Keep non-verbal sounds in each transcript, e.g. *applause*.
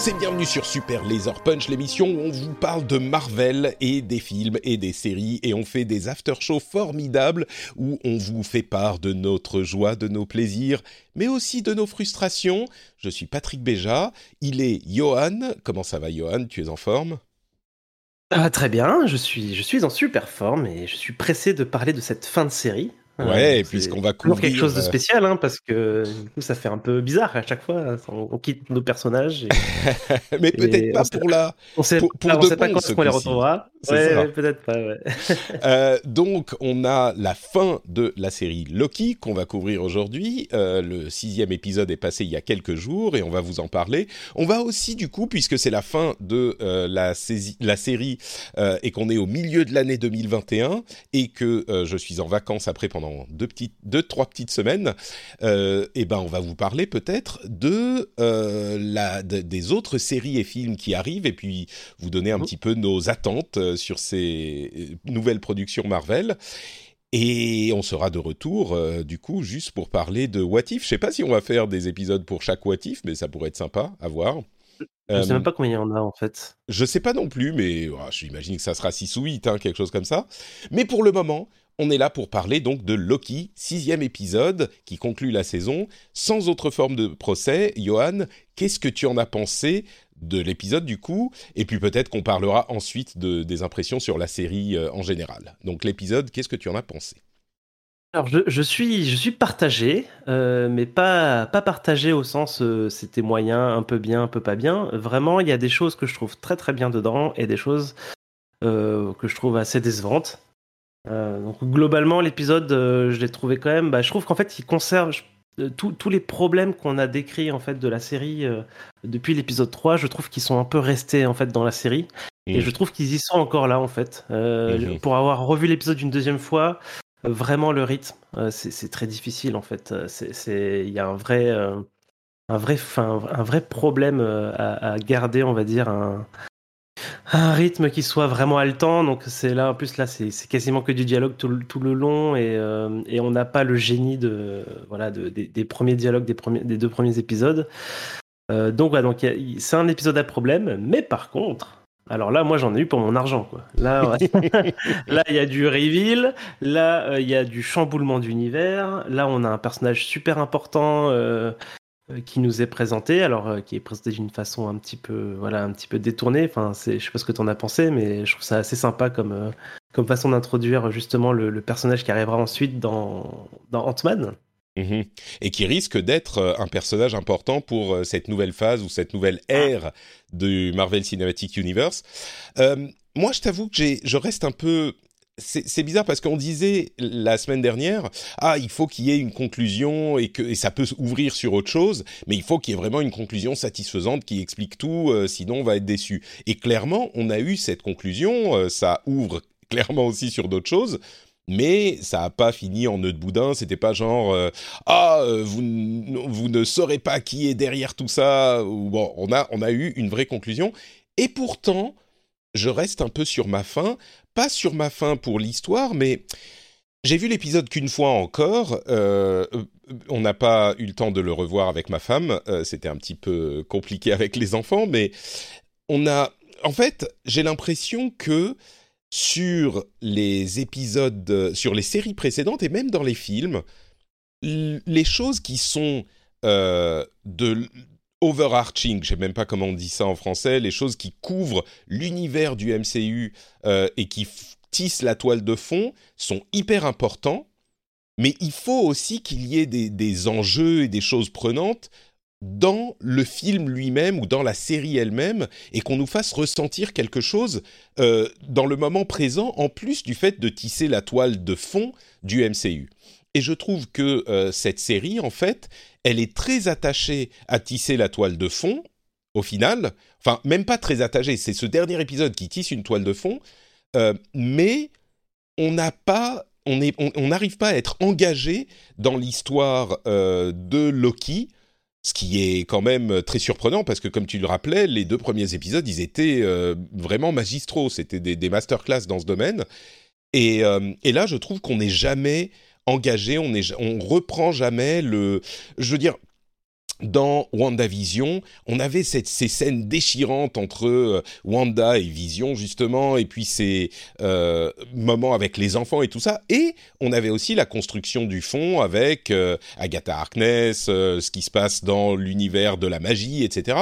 tous et bienvenue sur Super Laser Punch, l'émission où on vous parle de Marvel et des films et des séries et on fait des after-shows formidables où on vous fait part de notre joie, de nos plaisirs, mais aussi de nos frustrations. Je suis Patrick Béja, il est Johan. Comment ça va Johan? Tu es en forme? Ah, très bien, je suis, je suis en super forme et je suis pressé de parler de cette fin de série. Ouais, puisqu'on va couvrir quelque chose de euh, spécial, hein, parce que du coup, ça fait un peu bizarre à chaque fois. On, on quitte nos personnages. Et, *laughs* mais peut-être pas pour la. On sait, pour, pour on sait pas quand ce est-ce qu'on les retrouvera. Ouais, peut-être pas. Ouais. *laughs* Euh, donc, on a la fin de la série Loki qu'on va couvrir aujourd'hui. Euh, le sixième épisode est passé il y a quelques jours et on va vous en parler. On va aussi, du coup, puisque c'est la fin de euh, la, série et qu'on est au milieu de l'année 2021 et que je suis en vacances après pendant deux petites, deux trois petites semaines, euh, et ben on va vous parler peut-être de euh, la de- des autres séries et films qui arrivent et puis vous donner un Mhm. petit peu nos attentes euh, sur ces nouvelles productions Marvel. Et on sera de retour, euh, du coup, juste pour parler de What If. Je sais pas si on va faire des épisodes pour chaque What If, mais ça pourrait être sympa à voir. Je Euh, sais même pas combien il y en a en fait. je sais pas non plus, mais oh, j'imagine que ça sera 6 ou 8, hein, quelque chose comme ça. Mais pour le moment, on est là pour parler donc de Loki, sixième épisode qui conclut la saison, sans autre forme de procès. Johan, qu'est-ce que tu en as pensé de l'épisode du coup? Et puis peut-être qu'on parlera ensuite de, des impressions sur la série euh, en général. Donc l'épisode, qu'est-ce que tu en as pensé? Alors je, suis je suis partagé, euh, mais pas pas partagé au sens euh, c'était moyen, un peu bien, un peu pas bien. Vraiment, il y a des choses que je trouve très très bien dedans et des choses que je trouve assez décevantes. Euh, donc globalement, l'épisode, euh, je l'ai trouvé quand même. Bah, je trouve qu'en fait, il conserve euh, tous tous les problèmes qu'on a décrits en fait de la série depuis l'épisode 3. Je trouve qu'ils sont un peu restés en fait dans la série. Et je trouve qu'ils y sont encore là en fait. Pour avoir revu l'épisode une deuxième fois, vraiment le rythme, c'est très difficile en fait. Il y a un vrai, un vrai, enfin, un vrai problème à, à garder, on va dire, un, un rythme qui soit vraiment haletant. Donc c'est là, en plus là, c'est quasiment que du dialogue tout, le- tout le long et, euh, et on n'a pas le génie de, voilà, de- des, des premiers dialogues des, premiers, des deux premiers épisodes. Euh, donc voilà, donc c'est un épisode à problème, mais par contre. Alors là, moi, j'en ai eu pour mon argent, quoi. Là, ouais. *laughs* *laughs* là, il y a du reveal. Là, euh, il y a du chamboulement d'univers. Là, on a un personnage super important qui nous est présenté. Alors, euh, qui est présenté d'une façon un petit peu, voilà, un petit peu détournée. Enfin, c'est, je sais pas ce que tu en as pensé, mais je trouve ça assez sympa comme, euh, comme façon d'introduire justement le, le personnage qui arrivera ensuite dans, dans Ant-Man. Mhm. Et qui risque d'être euh, un personnage important pour euh, cette nouvelle phase ou cette nouvelle Ah. ère du Marvel Cinematic Universe. Euh, moi, je t'avoue que j'ai, je reste un peu. C'est bizarre parce qu'on disait la semaine dernière, ah, il faut qu'il y ait une conclusion et que ça peut ouvrir sur autre chose, mais il faut qu'il y ait vraiment une conclusion satisfaisante qui explique tout, euh, sinon on va être déçu. Et clairement, on a eu cette conclusion, euh, ça ouvre clairement aussi sur d'autres choses, mais ça n'a pas fini en nœud de boudin. C'était pas genre euh, ah vous vous ne saurez pas qui est derrière tout ça. Bon, on a on a eu une vraie conclusion. Et pourtant, je reste un peu sur ma faim. Pas sur ma faim pour l'histoire, mais j'ai vu l'épisode qu'une fois encore. Euh, on n'a pas eu le temps de le revoir avec ma femme. Euh, C'était un petit peu compliqué avec les enfants, mais on a. En fait, j'ai l'impression que sur les épisodes, sur les séries précédentes et même dans les films, les choses qui sont euh, de overarching, je sais même pas comment on dit ça en français, les choses qui couvrent l'univers du MCU euh, et qui tissent la toile de fond sont hyper importants, mais il faut aussi qu'il y ait des, des enjeux et des choses prenantes dans le film lui-même ou dans la série elle-même et qu'on nous fasse ressentir quelque chose euh, dans le moment présent en plus du fait de tisser la toile de fond du MCU. Et je trouve que euh, cette série, en fait, elle est très attachée à tisser la toile de fond, au final. Enfin, même pas très attachée, c'est ce dernier épisode qui tisse une toile de fond, euh, mais on n'a pas... On est- on- on n'arrive pas à être engagé dans l'histoire euh, de Loki, ce qui est quand même très surprenant parce que, comme tu le rappelais, les deux premiers épisodes, ils étaient vraiment magistraux. C'était des, des masterclass dans ce domaine. Et là, je trouve qu'on n'est jamais engagé, on, reprend jamais le. Je veux dire, dans WandaVision, on avait cette, ces scènes déchirantes entre euh, Wanda et Vision justement, et puis ces euh, moments avec les enfants et tout ça, et on avait aussi la construction du fond avec euh, Agatha Harkness, ce qui se passe dans l'univers de la magie, etc.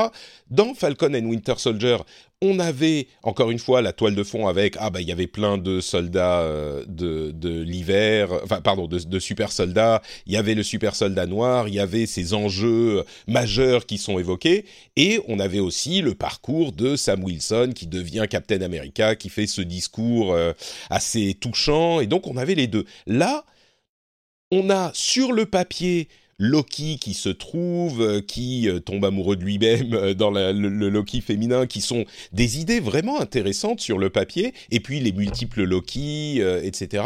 Dans Falcon and Winter Soldier, on avait encore une fois la toile de fond avec ah bah il y avait plein de soldats euh, de, de l'hiver, enfin pardon de, super soldats. Il y avait le super soldat noir, il y avait ces enjeux majeurs qui sont évoqués et on avait aussi le parcours de Sam Wilson qui devient Captain America, qui fait ce discours euh, assez touchant et donc on avait les deux. Là, on a sur le papier Loki qui se trouve, euh, qui euh, tombe amoureux de lui-même euh, dans le, Loki féminin, qui sont des idées vraiment intéressantes sur le papier, et puis les multiples Loki, etc.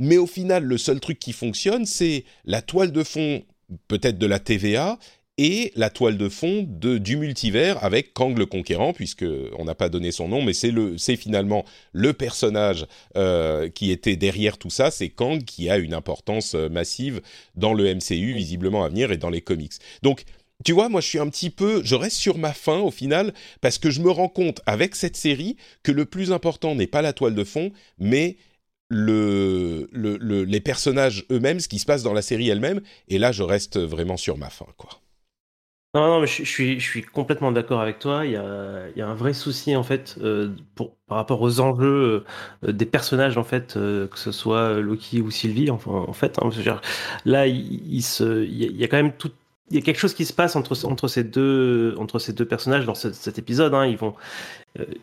Mais au final, le seul truc qui fonctionne, c'est la toile de fond, peut-être de la TVA, et la toile de fond du multivers avec Kang le Conquérant, puisque on n'a pas donné son nom, mais c'est le, c'est finalement le personnage euh, qui était derrière tout ça, c'est Kang qui a une importance euh, massive dans le MCU visiblement à venir et dans les comics. Donc tu vois, moi je suis un petit peu, je reste sur ma faim au final parce que je me rends compte avec cette série que le plus important n'est pas la toile de fond, mais le, le, le, les personnages eux-mêmes, ce qui se passe dans la série elle-même. Et là, je reste vraiment sur ma faim, quoi. Non, non, mais je, suis, je suis complètement d'accord avec toi. Il y a, il y a un vrai souci en fait euh, pour, par rapport aux enjeux euh, des personnages en fait, euh, que ce soit Loki ou Sylvie. Enfin, en fait, hein, dire, là, il, se, il y a quand même tout. Il y a quelque chose qui se passe entre, entre, ces, deux, entre ces deux personnages dans ce, cet épisode. Hein. Ils vont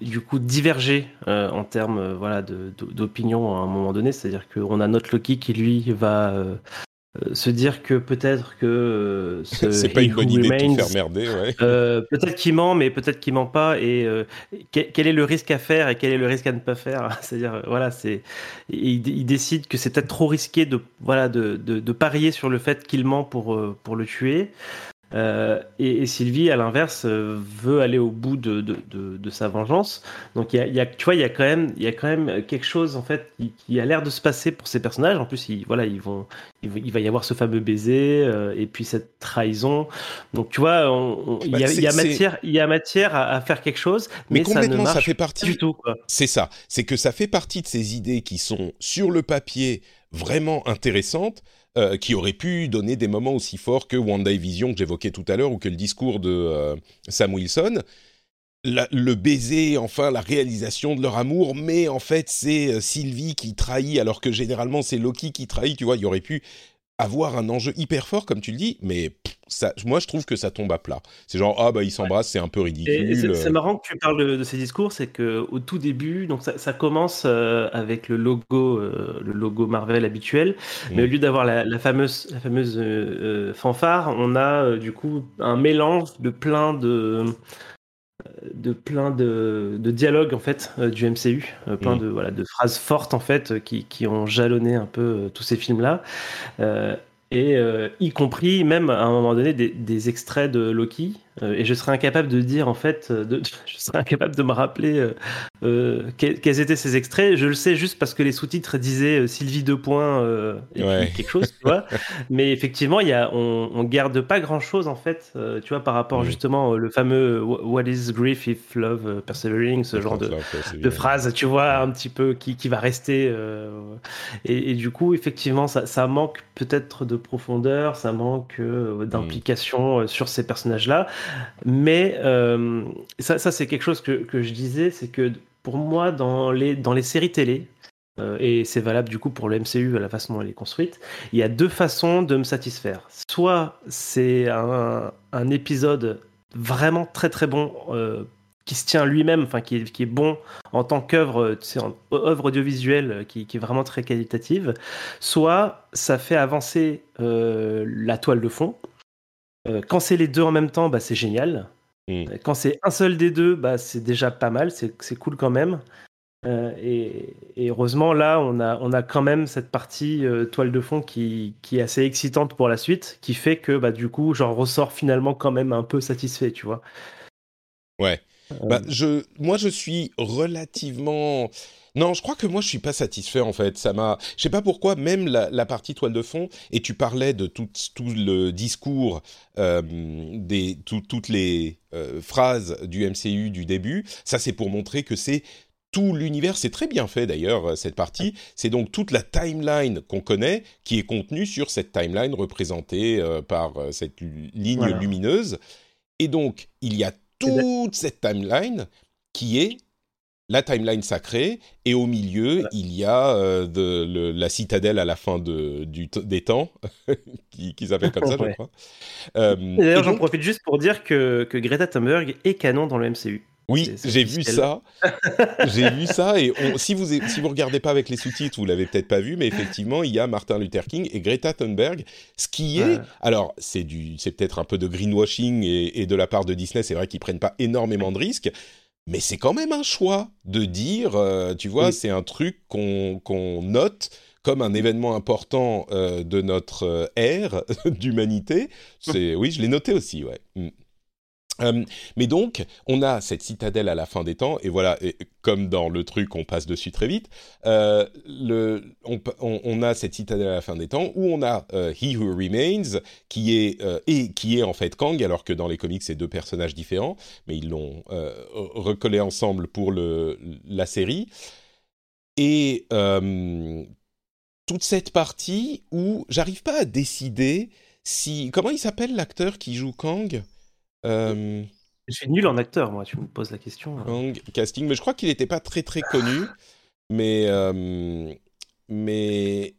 du coup diverger en termes voilà, d'opinion à un moment donné. C'est-à-dire qu'on a notre Loki qui lui va euh, se dire que peut-être que euh, *laughs* c'est pas une bonne idée de faire merder ouais. euh, peut-être qu'il ment mais peut-être qu'il ment pas et euh, quel est le risque à faire et quel est le risque à ne pas faire? *laughs* C'est-à-dire voilà c'est il, il, décide que c'est peut-être trop risqué de voilà de, de, de, parier sur le fait qu'il ment pour pour le tuer euh, et, et, Sylvie, à l'inverse, euh, veut aller au bout de, de, de, de sa vengeance. Donc, y a, y a, tu vois, il y a quand même, il y a quand même quelque chose en fait qui, qui a l'air de se passer pour ces personnages. En plus, ils, voilà, ils vont, il, va y avoir ce fameux baiser euh, et puis cette trahison. Donc, tu vois, il, bah, y a, y a matière, il y a matière à, à, faire quelque chose, mais, mais complètement, ça ne marche ça fait partie, du tout. C'est ça. C'est que ça fait partie de ces idées qui sont sur le papier vraiment intéressantes euh, qui aurait pu donner des moments aussi forts que WandaVision que j'évoquais tout à l'heure ou que le discours de euh, Sam Wilson. le baiser, enfin la réalisation de leur amour, mais en fait c'est euh, Sylvie qui trahit alors que généralement c'est Loki qui trahit, tu vois, il y aurait pu avoir un enjeu hyper fort, comme tu le dis, mais ça, moi je trouve que ça tombe à plat. C'est genre, ah bah ils s'embrassent, c'est un peu ridicule. C'est marrant que tu parles de, ces discours, c'est qu'au tout début, donc ça, ça commence euh, avec le logo, euh, le logo Marvel habituel, mais au mm. lieu d'avoir la, la, fameuse, la fameuse euh, fanfare, on a du coup un mélange de plein de de plein de, de, dialogues en fait euh, du MCU, euh, plein mmh. de voilà de phrases fortes en fait qui, qui ont jalonné un peu euh, tous ces films là et euh, y compris même à un moment donné des, des extraits de Loki euh, et je serais incapable de dire en fait de, *laughs* je serais incapable de me rappeler euh, euh quels étaient ces extraits je le sais juste parce que les sous-titres disaient Sylvie deux points et ouais. puis quelque chose tu vois *laughs* mais effectivement il y a on, on garde pas grand chose en fait tu vois par rapport mmh. justement le fameux What is grief if love persevering ce genre de, de phrase tu vois un petit peu qui, qui va rester et, et, du coup effectivement ça, ça manque peut-être de profondeur, ça manque euh, d'implication sur ces personnages-là. Mais euh, ça, ça c'est quelque chose que, que je disais, c'est que pour moi, dans les, dans les séries télé, euh, et c'est valable du coup pour le MCU à la façon dont elle est construite, il y a deux façons de me satisfaire. Soit c'est un, épisode vraiment très très bon euh, qui se tient lui-même, enfin qui est, qui est bon en tant qu'œuvre, œuvre audiovisuelle qui, est vraiment très qualitative, soit ça fait avancer la toile de fond. Euh, quand c'est les deux en même temps, bah, c'est génial. Mm. Quand c'est un seul des deux, bah, c'est déjà pas mal, c'est cool quand même. Euh, et, et, heureusement, là, on a, on a quand même cette partie euh, toile de fond qui, qui, est assez excitante pour la suite, qui fait que bah, du coup, j'en ressors finalement quand même un peu satisfait, tu vois. Ouais. Bah, je, moi, je suis relativement. Non, je crois que moi, je suis pas satisfait en fait. Ça m'a. Je sais pas pourquoi. Même la, partie toile de fond. Et tu parlais de tout, tout le discours euh, des toutes les euh, phrases du MCU du début. Ça, c'est pour montrer que c'est tout l'univers, c'est très bien fait d'ailleurs cette partie. C'est donc toute la timeline qu'on connaît qui est contenue sur cette timeline représentée euh, par cette ligne lumineuse. Et donc il y a toute cette timeline qui est la timeline sacrée, et au milieu, il y a euh, de, la citadelle à la fin de, du des temps, *laughs* qui, qui s'appelle comme ça, je crois. Euh, D'ailleurs, j'en profite juste pour dire que, que Greta Thunberg est canon dans le MCU. Oui, j'ai vu ça. *laughs* j'ai vu ça et si vous si vous regardez pas avec les sous-titres, vous l'avez peut-être pas vu, mais effectivement, il y a Martin Luther King et Greta Thunberg, ce qui est alors c'est du c'est peut-être un peu de greenwashing et, de la part de Disney, c'est vrai qu'ils prennent pas énormément de risques, mais c'est quand même un choix de dire, euh, tu vois, c'est un truc qu'on note comme un événement important euh, de notre euh, ère *laughs* d'humanité. C'est oui, je l'ai noté aussi, ouais. Mm. Euh, mais donc, on a cette citadelle à la fin des temps, et voilà, comme dans le truc, on passe dessus très vite. Euh, on, a cette citadelle à la fin des temps où on a euh, He Who Remains, qui est et qui est en fait Kang, alors que dans les comics c'est deux personnages différents, mais ils l'ont recollé ensemble pour la série. Et toute cette partie où j'arrive pas à décider si comment il s'appelle l'acteur qui joue Kang? Euh, je suis nul en acteur, moi, tu me poses la question. Hein. casting, mais je crois qu'il n'était pas très très connu. mais. Euh, mais.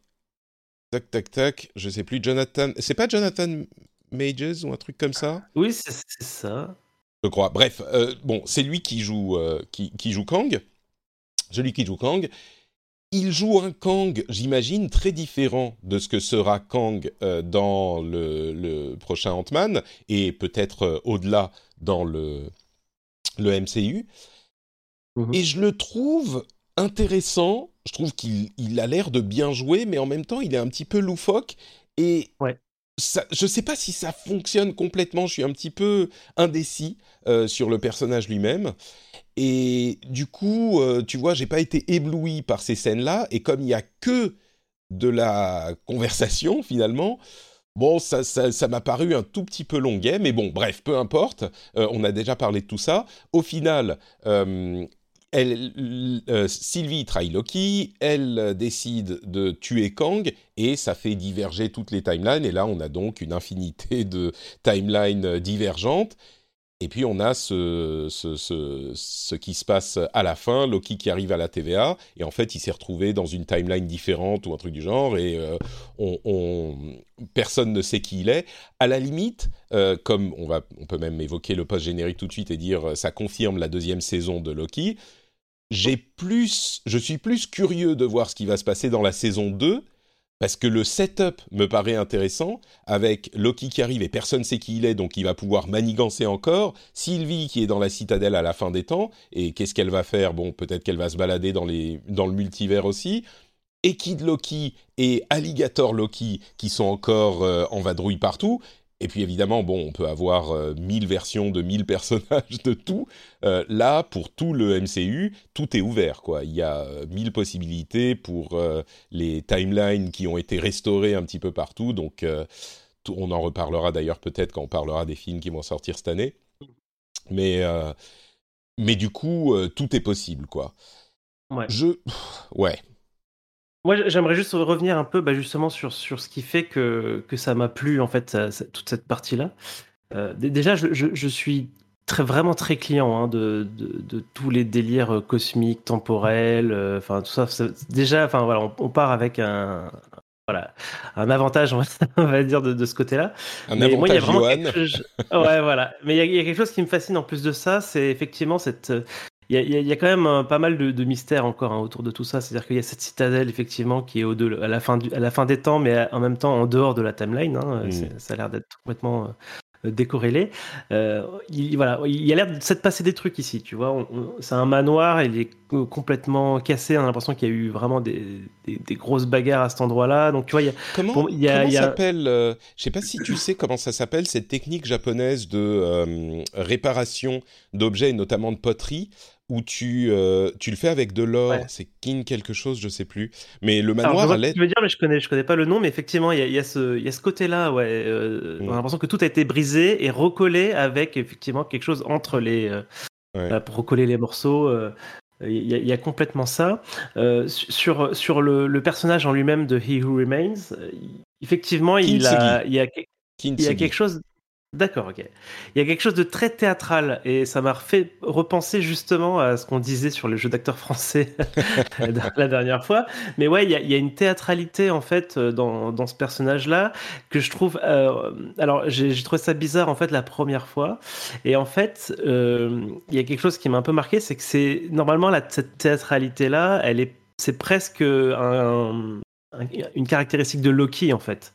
Tac, tac, tac, je sais plus. Jonathan. C'est pas Jonathan Majors ou un truc comme ça? Oui, c'est ça. Je crois. Bref, euh, bon, c'est lui qui joue, qui, qui, joue Kang. Celui qui joue Kang il joue un Kang, j'imagine, très différent de ce que sera Kang euh, dans le, prochain Ant-Man, et peut-être euh, au-delà dans le, le MCU. Mhm. Et je le trouve intéressant, je trouve qu'il a l'air de bien jouer, mais en même temps, il est un petit peu loufoque, et ça, je ne sais pas si ça fonctionne complètement, je suis un petit peu indécis euh, sur le personnage lui-même. Et du coup, euh, tu vois, j'ai pas été ébloui par ces scènes-là. Et comme il y a que de la conversation *laughs* finalement, bon, ça, ça, m'a paru un tout petit peu longuet. Mais bon, bref, peu importe. Euh, on a déjà parlé de tout ça. Au final, euh, Sylvie trahit Loki, elle décide de tuer Kang et ça fait diverger toutes les timelines. Et là, on a donc une infinité de timelines divergentes. Et puis on a ce, qui se passe à la fin, Loki qui arrive à la TVA, et en fait il s'est retrouvé dans une timeline différente ou un truc du genre, et euh, on, on, personne ne sait qui il est. À la limite, euh, comme on, on peut même évoquer le post-générique tout de suite et dire euh, ça confirme la deuxième saison de Loki, j'ai plus, je suis plus curieux de voir ce qui va se passer dans la saison 2, parce que le setup me paraît intéressant, avec Loki qui arrive et personne ne sait qui il est, donc il va pouvoir manigancer encore, Sylvie qui est dans la citadelle à la fin des temps, et qu'est-ce qu'elle va faire? Bon, peut-être qu'elle va se balader dans, les, dans le multivers aussi, et Kid Loki et Alligator Loki qui sont encore euh, en vadrouille partout, et puis évidemment, bon, on peut avoir euh, mille versions de mille *laughs* personnages de tout. Euh, là, pour tout le MCU, tout est ouvert, quoi. Il y a euh, mille possibilités pour les timelines qui ont été restaurées un petit peu partout. Donc, on en reparlera d'ailleurs peut-être quand on parlera des films qui vont sortir cette année. Mais, mais du coup, tout est possible, quoi. Ouais. Je, ouais, moi, j'aimerais juste revenir un peu bah, justement sur, sur ce qui fait que, que ça m'a plu, en fait, toute cette partie-là. Euh, déjà, je, je, suis très, vraiment très client hein, de, de, de, tous les délires euh, cosmiques, temporels, euh, enfin tout ça. Déjà, enfin voilà, on, part avec un, voilà, un avantage, *laughs* on va, dire, de, de ce côté-là. Un Mais avantage, moi, il y a vraiment Ouais, voilà. Mais il y, a, il y, a, quelque chose qui me fascine en plus de ça, c'est effectivement cette, il y, a quand même euh, pas mal de, mystères encore hein, autour de tout ça. C'est-à-dire qu'il y a cette citadelle effectivement qui est au à la fin à la fin des temps, mais en même temps en dehors de la timeline. Hein. Mm. Ça a l'air d'être complètement décorrélé. il, voilà, il y a l'air de s'être passé des trucs ici, tu vois. C'est un manoir, il est complètement cassé. On a l'impression qu'il y a eu vraiment des, des, grosses bagarres à cet endroit-là. Donc tu vois, il y a, comment, il s'appelle Je sais pas si tu sais comment ça s'appelle cette technique japonaise de réparation d'objets, notamment de poterie où tu, euh, tu le fais avec de l'or. C'est King quelque chose, je sais plus. Mais le manoir Alors, je veux dire, mais je connais, je connais pas le nom, mais effectivement, il y a, y a, ce, y a ce côté-là. Ouais, euh, mm. On a l'impression que tout a été brisé et recollé avec effectivement quelque chose entre les. Euh, pour recoller les morceaux. Il y, y, a complètement ça. sur sur le, le, personnage en lui-même de He Who Remains, effectivement, il a, il y a, il y a quelque chose D'accord, ok. Il y a quelque chose de très théâtral et ça m'a fait repenser justement à ce qu'on disait sur le jeu d'acteurs français *laughs* la dernière fois. Mais ouais, il y, a, une théâtralité en fait dans, dans ce personnage-là que je trouve. Euh, alors, j'ai trouvé ça bizarre en fait la première fois et en fait, euh, il y a quelque chose qui m'a un peu marqué, c'est que c'est normalement la, cette théâtralité-là, est, c'est presque un, une caractéristique de Loki en fait.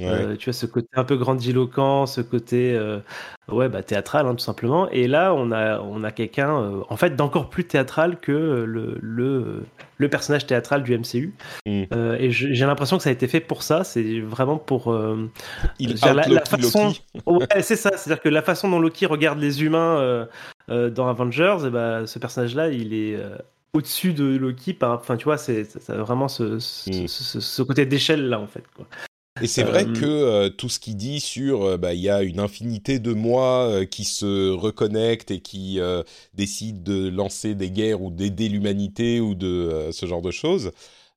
Euh, tu vois ce côté un peu grandiloquent, ce côté euh, ouais bah théâtral hein, tout simplement. Et là on a on a quelqu'un euh, en fait d'encore plus théâtral que le, le, le personnage théâtral du MCU. Mmh. et j'ai l'impression que ça a été fait pour ça. C'est vraiment pour Il la, la, façon. *laughs* ouais, c'est ça. C'est-à-dire que la façon dont Loki regarde les humains dans Avengers, et bah, ce personnage-là il est au-dessus de Loki enfin tu vois c'est vraiment ce, ce, mmh. ce, ce côté d'échelle là en fait quoi. Et c'est vrai euh, que euh, tout ce qu'il dit sur, euh, bah, il y a une infinité de moi qui se reconnectent et qui décident de lancer des guerres ou d'aider l'humanité ou de ce genre de choses.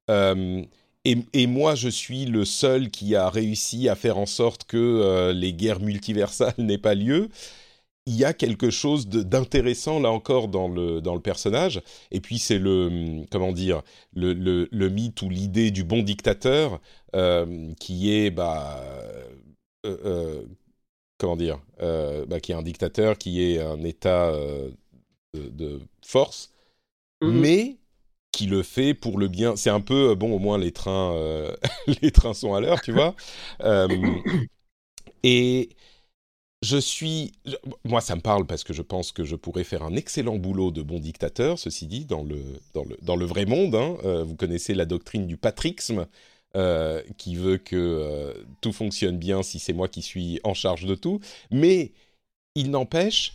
Et, et, moi, je suis le seul qui a réussi à faire en sorte que les guerres multiversales *laughs* n'aient pas lieu il y a quelque chose d'intéressant là encore dans le, dans le personnage. Et puis c'est le comment dire le, le, le mythe ou l'idée du bon dictateur euh, qui est bah euh, euh, comment dire bah, qui est un dictateur qui est un état de, de, force, mmh mais qui le fait pour le bien. C'est un peu bon au moins les trains *laughs* les trains sont à l'heure, tu vois. et je suis. Moi, ça me parle parce que je pense que je pourrais faire un excellent boulot de bon dictateur, ceci dit, dans le, dans le, dans le vrai monde. Hein. Euh, vous connaissez la doctrine du patrixme, euh, qui veut que euh, tout fonctionne bien si c'est moi qui suis en charge de tout. Mais il n'empêche.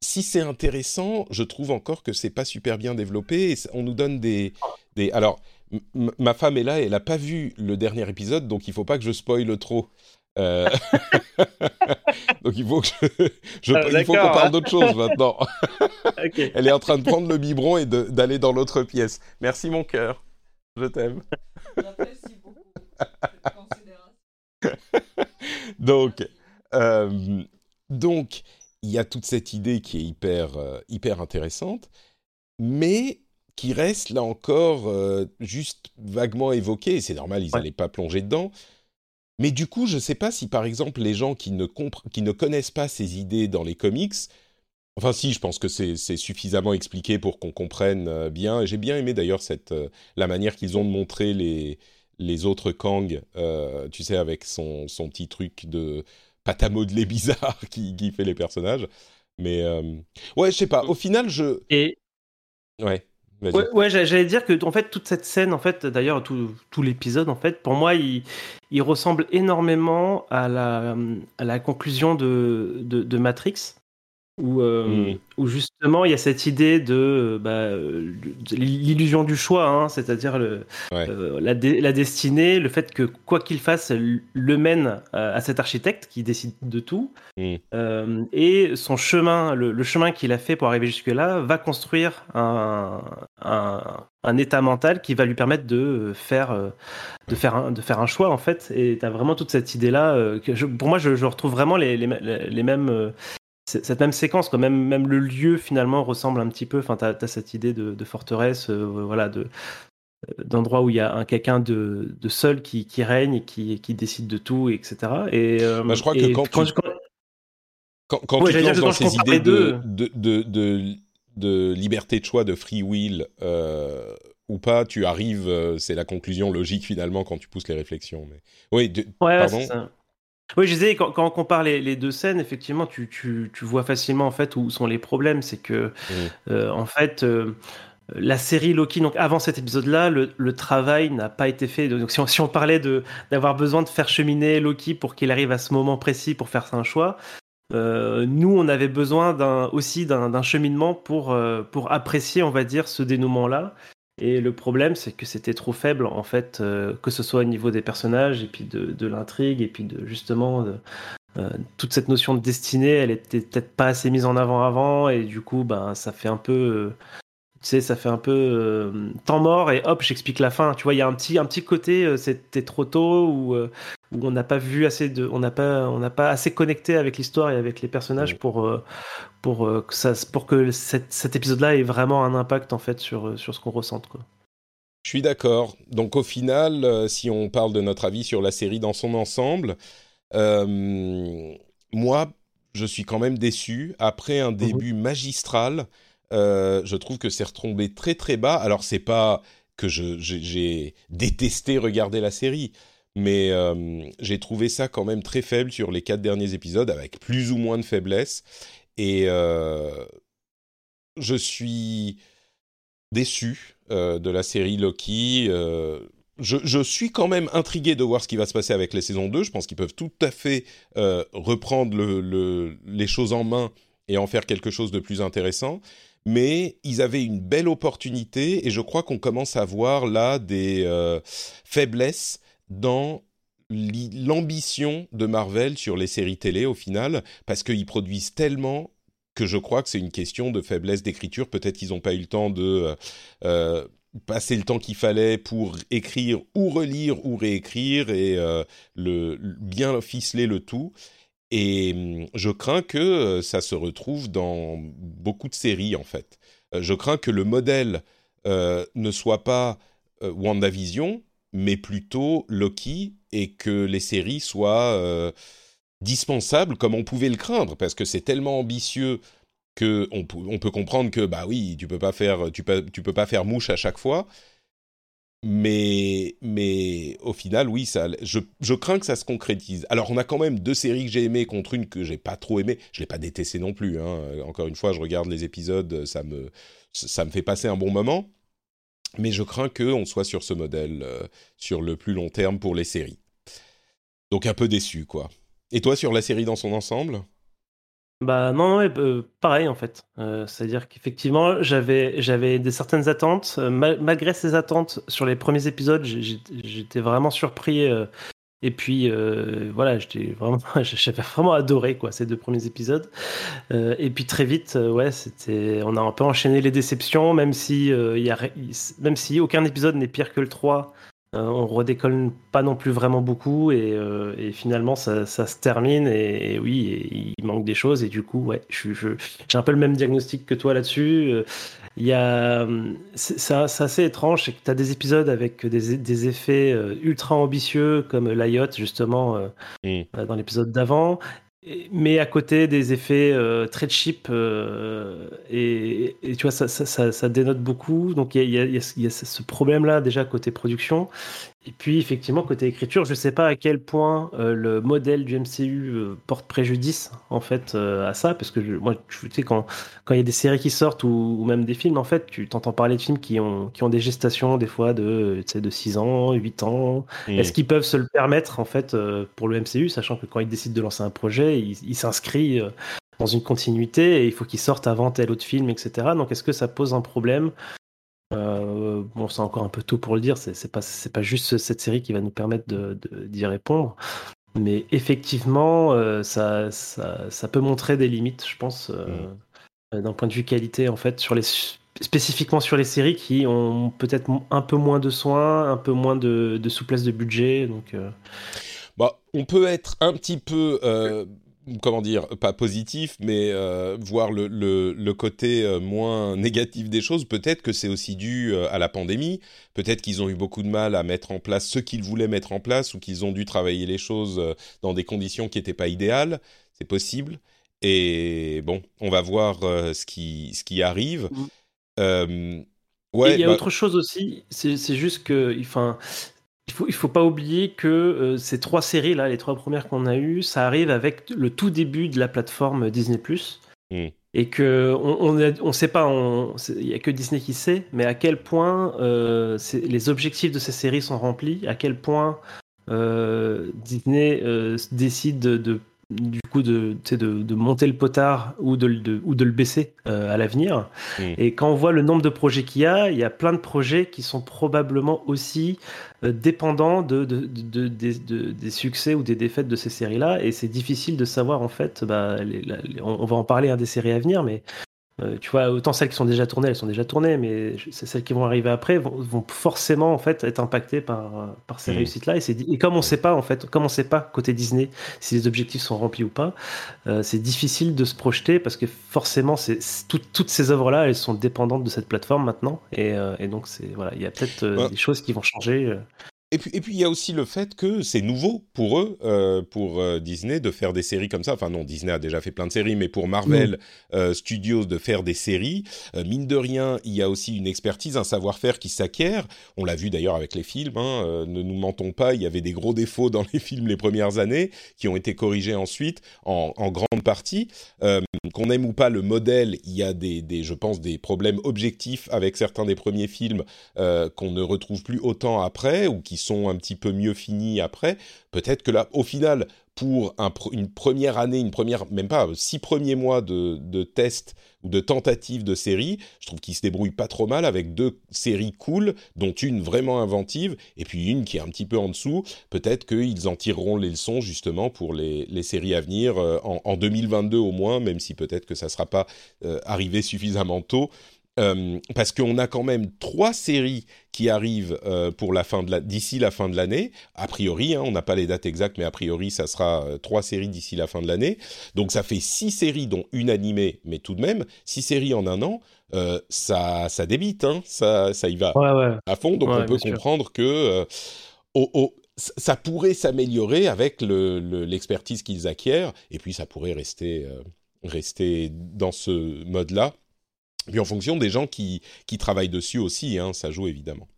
si c'est intéressant, je trouve encore que c'est pas super bien développé. Et on nous donne des, des... alors ma femme est là, elle n'a pas vu le dernier épisode, donc il faut pas que je spoile trop. Euh, *laughs* donc il faut que je, ah, il faut qu'on parle d'autre chose maintenant. *laughs* Elle est en train de prendre le biberon et d'aller dans l'autre pièce. Merci mon cœur, je t'aime. *laughs* donc, euh, donc il y a toute cette idée qui est hyper euh, hyper intéressante, mais qui reste là encore juste vaguement évoquée. C'est normal, ils n'allaient pas plonger dedans mais du coup, je ne sais pas si par exemple les gens qui ne, qui ne connaissent pas ces idées dans les comics, enfin si, je pense que c'est suffisamment expliqué pour qu'on comprenne euh, bien. J'ai bien aimé d'ailleurs cette euh, la manière qu'ils ont de montrer les les autres Kang, euh, tu sais, avec son, son petit truc de pâte à modeler *laughs* bizarre qui, qui fait les personnages. Mais ouais, je sais pas. Au final, je. Et. Ouais. Ouais, j'allais dire que en fait toute cette scène, en fait, d'ailleurs tout, l'épisode, en fait, pour moi, il, ressemble énormément à la, conclusion de Matrix, où, euh, mm. où, justement il y a cette idée de, bah, l'illusion du choix, hein, c'est-à-dire euh, la, la, destinée, le fait que quoi qu'il fasse, le mène à, cet architecte qui décide de tout, mm. euh, et son chemin, le, chemin qu'il a fait pour arriver jusque-là, va construire un, un, un, état mental qui va lui permettre de faire, de faire, un, de faire un choix en fait. Et tu as vraiment toute cette idée-là. que pour moi, je, je, retrouve vraiment les, les, les mêmes cette même séquence, quand même, même le lieu finalement ressemble un petit peu. Enfin, tu as, cette idée de, forteresse, euh, voilà, de euh, d'endroit où il y a un quelqu'un de, de, seul qui, qui, règne et qui, qui décide de tout, etc. Et euh, bah, je crois que quand, tu, quand, quand, tu te lances dans ces idées de, de, de, de, liberté de choix, de free will ou pas, tu arrives, c'est la conclusion logique finalement quand tu pousses les réflexions. Mais oui, ouais, pardon. Oui, je disais, quand, quand on compare les, les, deux scènes, effectivement, tu, tu, tu, vois facilement en fait où sont les problèmes. C'est que, mmh. euh, en fait, euh, la série Loki, donc avant cet épisode-là, le, le, travail n'a pas été fait. Donc, si on, si on parlait d'avoir besoin de faire cheminer Loki pour qu'il arrive à ce moment précis pour faire un choix, euh, nous, on avait besoin aussi d'un cheminement pour, euh, pour apprécier, on va dire, ce dénouement-là. Et le problème, c'est que c'était trop faible, en fait, euh, que ce soit au niveau des personnages, et puis de, l'intrigue, et puis de justement toute cette notion de destinée, elle était peut-être pas assez mise en avant avant, et du coup, ben, ça fait un peu tu sais, ça fait un peu euh, temps mort et hop, j'explique la fin. Tu vois, il y a un petit, un petit côté, euh, c'était trop tôt ou euh, où on n'a pas vu assez de, on n'a pas, on n'a pas assez connecté avec l'histoire et avec les personnages pour, pour que ça, pour que cet épisode-là ait vraiment un impact en fait sur, sur ce qu'on ressente. Quoi. Je suis d'accord. Donc au final, si on parle de notre avis sur la série dans son ensemble, moi, je suis quand même déçu après un mhm. début magistral euh, je trouve que c'est retombé très très bas. Alors c'est pas que j'ai détesté regarder la série, mais euh, j'ai trouvé ça quand même très faible sur les quatre derniers épisodes, avec plus ou moins de faiblesse. Et euh, je suis déçu de la série Loki. Je, suis quand même intrigué de voir ce qui va se passer avec les saisons 2. Je pense qu'ils peuvent tout à fait reprendre le, le, les choses en main et en faire quelque chose de plus intéressant mais ils avaient une belle opportunité et je crois qu'on commence à voir là des euh, faiblesses dans l'ambition de Marvel sur les séries télé au final, parce qu'ils produisent tellement que je crois que c'est une question de faiblesse d'écriture. Peut-être qu'ils n'ont pas eu le temps de euh, euh, passer le temps qu'il fallait pour écrire ou relire ou réécrire et le, bien ficeler le tout. Et hum, je crains que euh, ça se retrouve dans beaucoup de séries, en fait. Euh, je crains que le modèle euh, ne soit pas WandaVision, mais plutôt Loki, et que les séries soient dispensables comme on pouvait le craindre, parce que c'est tellement ambitieux que on, peut comprendre que bah oui, tu peux pas faire tu peux, tu peux pas faire mouche à chaque fois, mais, mais au final, oui, ça, je, je, crains que ça se concrétise. Alors, on a quand même deux séries que j'ai aimées contre une que j'ai pas trop aimée. Je l'ai pas détestée non plus. Hein. Encore une fois, je regarde les épisodes, ça me, ça me fait passer un bon moment. Mais je crains qu'on soit sur ce modèle euh, sur le plus long terme pour les séries. Donc un peu déçu, quoi. Et toi, sur la série dans son ensemble? Bah non, euh, pareil en fait. Euh, c'est-à-dire qu'effectivement, j'avais j'avais des certaines attentes. Malgré ces attentes sur les premiers épisodes, j'étais vraiment surpris. Et puis voilà, j'étais vraiment, *laughs* j'avais vraiment adoré quoi ces deux premiers épisodes. et puis très vite, ouais, c'était, on a un peu enchaîné les déceptions, même si il a, même si aucun épisode n'est pire que le 3 euh, on redécolle pas non plus vraiment beaucoup et, euh, finalement ça, se termine et, oui il manque des choses et du coup ouais j'ai un peu le même diagnostic que toi là-dessus euh, il y a c'est assez étrange c'est que tu as des épisodes avec des, effets ultra ambitieux comme l'IOT justement mmh. dans l'épisode d'avant. Mais à côté des effets euh, très cheap euh, et, tu vois ça, ça, ça, dénote beaucoup. Donc il y, y, y a, ce problème là déjà côté production et puis effectivement côté écriture je sais pas à quel point euh, le modèle du MCU porte préjudice en fait à ça parce que moi tu sais quand quand il y a des séries qui sortent ou, même des films en fait tu t'entends parler de films qui ont qui ont des gestations des fois de tu sais, de 6 ans 8 ans est-ce qu'ils peuvent se le permettre en fait pour le MCU sachant que quand ils décident de lancer un projet il, s'inscrit euh, dans une continuité et il faut qu'il sorte avant tel autre film, etc. Donc est-ce que ça pose un problème euh, Bon, c'est encore un peu tôt pour le dire, c'est pas, pas juste cette série qui va nous permettre d'y répondre. Mais effectivement, euh, ça, ça, peut montrer des limites, je pense, mm. d'un point de vue qualité, en fait, sur les, spécifiquement sur les séries qui ont peut-être un peu moins de soins, un peu moins de, souplesse de budget. Donc, bah, on peut être un petit peu comment dire, pas positif, mais euh, voir le, le, côté euh, moins négatif des choses. Peut-être que c'est aussi dû euh, à la pandémie. Peut-être qu'ils ont eu beaucoup de mal à mettre en place ce qu'ils voulaient mettre en place ou qu'ils ont dû travailler les choses dans des conditions qui n'étaient pas idéales. C'est possible. Et bon, on va voir ce, qui, ce qui arrive. Mmh. ouais, il y a bah autre chose aussi, c'est juste que, enfin, il faut, il faut pas oublier que euh, ces trois séries là, les trois premières qu'on a eues, ça arrive avec le tout début de la plateforme Disney+. Mm. Et que on, on, sait pas, il y a que Disney qui sait, mais à quel point euh, les objectifs de ces séries sont remplis, à quel point euh, Disney décide de du coup de, de, de, monter le potard ou de, ou de le baisser euh, à l'avenir. Et quand on voit le nombre de projets qu'il y a, il y a plein de projets qui sont probablement aussi euh, dépendants de, des succès ou des défaites de ces séries-là. Et c'est difficile de savoir en fait, bah, on, va en parler à des séries à venir, mais euh, tu vois, autant celles qui sont déjà tournées, elles sont déjà tournées, mais celles qui vont arriver après vont, forcément en fait être impactées par, par ces mm. réussites-là. Et, et, comme on sait pas en fait, comme on sait pas côté Disney si les objectifs sont remplis ou pas, euh, c'est difficile de se projeter parce que forcément, c'est toutes ces œuvres-là, elles sont dépendantes de cette plateforme maintenant, et, euh, et donc c'est voilà, il y a peut-être des choses qui vont changer. Et puis, et puis il y a aussi le fait que c'est nouveau pour eux, euh, pour euh, Disney, de faire des séries comme ça. Enfin non, Disney a déjà fait plein de séries, mais pour Marvel euh, Studios de faire des séries, mine de rien, il y a aussi une expertise, un savoir-faire qui s'acquiert. On l'a vu d'ailleurs avec les films. Hein, ne nous mentons pas, il y avait des gros défauts dans les films les premières années, qui ont été corrigés ensuite en, en grande partie. Qu'on aime ou pas le modèle, il y a des, des, je pense, des problèmes objectifs avec certains des premiers films qu'on ne retrouve plus autant après ou qui sont un petit peu mieux finis après. Peut-être que là, au final, pour une première année, une première, même pas six premiers mois de, de tests ou de tentatives de séries, je trouve qu'ils se débrouillent pas trop mal avec deux séries cool, dont une vraiment inventive et puis une qui est un petit peu en dessous. Peut-être qu'ils en tireront les leçons justement pour les, les séries à venir euh, en, en, 2022 au moins, même si peut-être que ça sera pas euh, arrivé suffisamment tôt. Euh, parce qu'on a quand même trois séries qui arrivent euh, pour la fin de la, d'ici la fin de l'année. A priori, hein, on n'a pas les dates exactes, mais a priori, ça sera euh, trois séries d'ici la fin de l'année. Donc ça fait six séries, dont une animée, mais tout de même six séries en un an. ça, ça débite, hein, ça, ça y va à fond. Donc on peut comprendre que ça pourrait s'améliorer avec le, l'expertise qu'ils acquièrent, et puis ça pourrait rester, rester dans ce mode-là puis en fonction des gens qui, qui travaillent dessus aussi, hein, ça joue évidemment.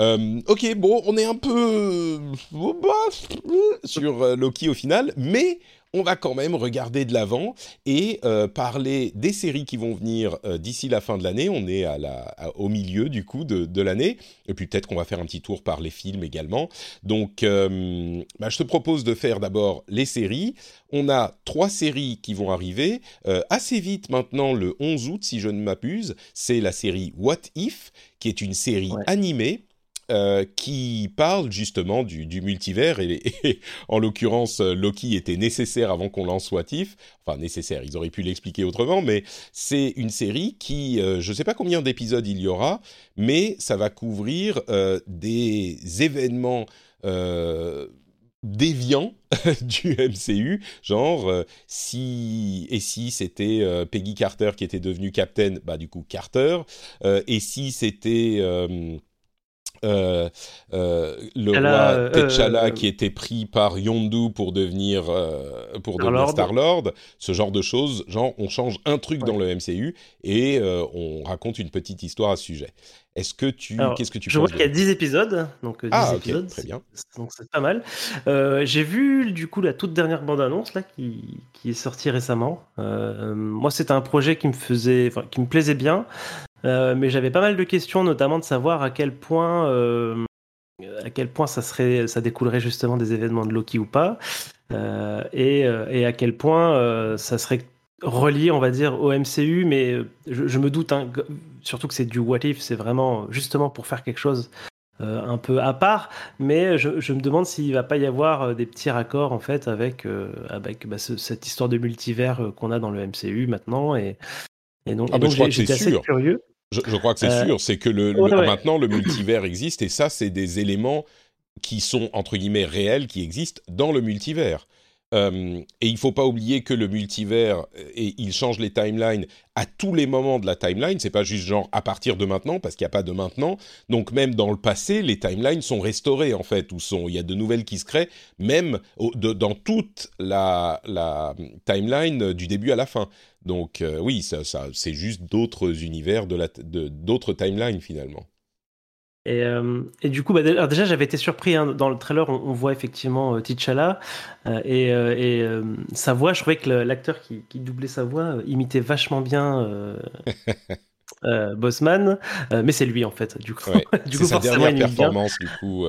Euh, ok, bon, on est un peu euh, sur euh, Loki au final, mais on va quand même regarder de l'avant et euh, parler des séries qui vont venir euh, d'ici la fin de l'année. On est à la, au milieu du coup de, de l'année. Et puis peut-être qu'on va faire un petit tour par les films également. Donc euh, bah, je te propose de faire d'abord les séries. On a trois séries qui vont arriver assez vite maintenant, le 11 août si je ne m'abuse. C'est la série What If, qui est une série animée euh, qui parle justement du, multivers et, *laughs* en l'occurrence euh, Loki était nécessaire avant qu'on lance What If. Enfin nécessaire, ils auraient pu l'expliquer autrement, mais c'est une série qui, euh, je ne sais pas combien d'épisodes il y aura, mais ça va couvrir des événements déviants *laughs* du MCU, genre si et si c'était Peggy Carter qui était devenue Captain, bah du coup Carter, et si c'était euh, euh, le roi euh, T'Challa qui était pris par Yondu pour devenir pour Star devenir Star Lord, ce genre de choses, genre on change un truc dans le MCU et on raconte une petite histoire à ce sujet. Est-ce que tu qu'est-ce que tu Je vois qu'il y a 10 épisodes, donc 10 ah, épisodes, très bien. Donc c'est pas mal. J'ai vu du coup la toute dernière bande annonce là qui, qui est sortie récemment. moi c'était un projet qui me faisait, qui me plaisait bien. Euh, mais j'avais pas mal de questions, notamment de savoir à quel point, euh, à quel point ça serait, ça découlerait justement des événements de Loki ou pas, euh, et, à quel point ça serait relié, on va dire, au MCU. Mais je, me doute, hein, surtout que c'est du What If, c'est vraiment justement pour faire quelque chose. un peu à part, mais je, me demande s'il va pas y avoir des petits raccords en fait avec, avec bah, cette histoire de multivers qu'on a dans le MCU maintenant et donc, ah j'étais assez sûr. curieux. Je, crois que c'est euh, sûr, c'est que le, maintenant le multivers existe et ça, c'est des éléments qui sont entre guillemets réels, qui existent dans le multivers. Euh, et il faut pas oublier que le multivers euh, et il change les timelines à tous les moments de la timeline. C'est pas juste genre à partir de maintenant parce qu'il n'y a pas de maintenant. Donc même dans le passé, les timelines sont restaurées en fait, ou sont il y a de nouvelles qui se créent, même dans toute la, timeline du début à la fin. Donc euh, oui, ça c'est juste d'autres univers de d'autres timelines finalement. Et, euh, et, du coup, bah, déjà, j'avais été surpris hein, dans le trailer. On, voit effectivement euh, T'Challa euh, et, et sa voix. Je trouvais que l'acteur qui, qui, doublait sa voix imitait vachement bien *laughs* Bossman, mais c'est lui en fait. Du coup, *laughs* du coup, sa dernière performance du coup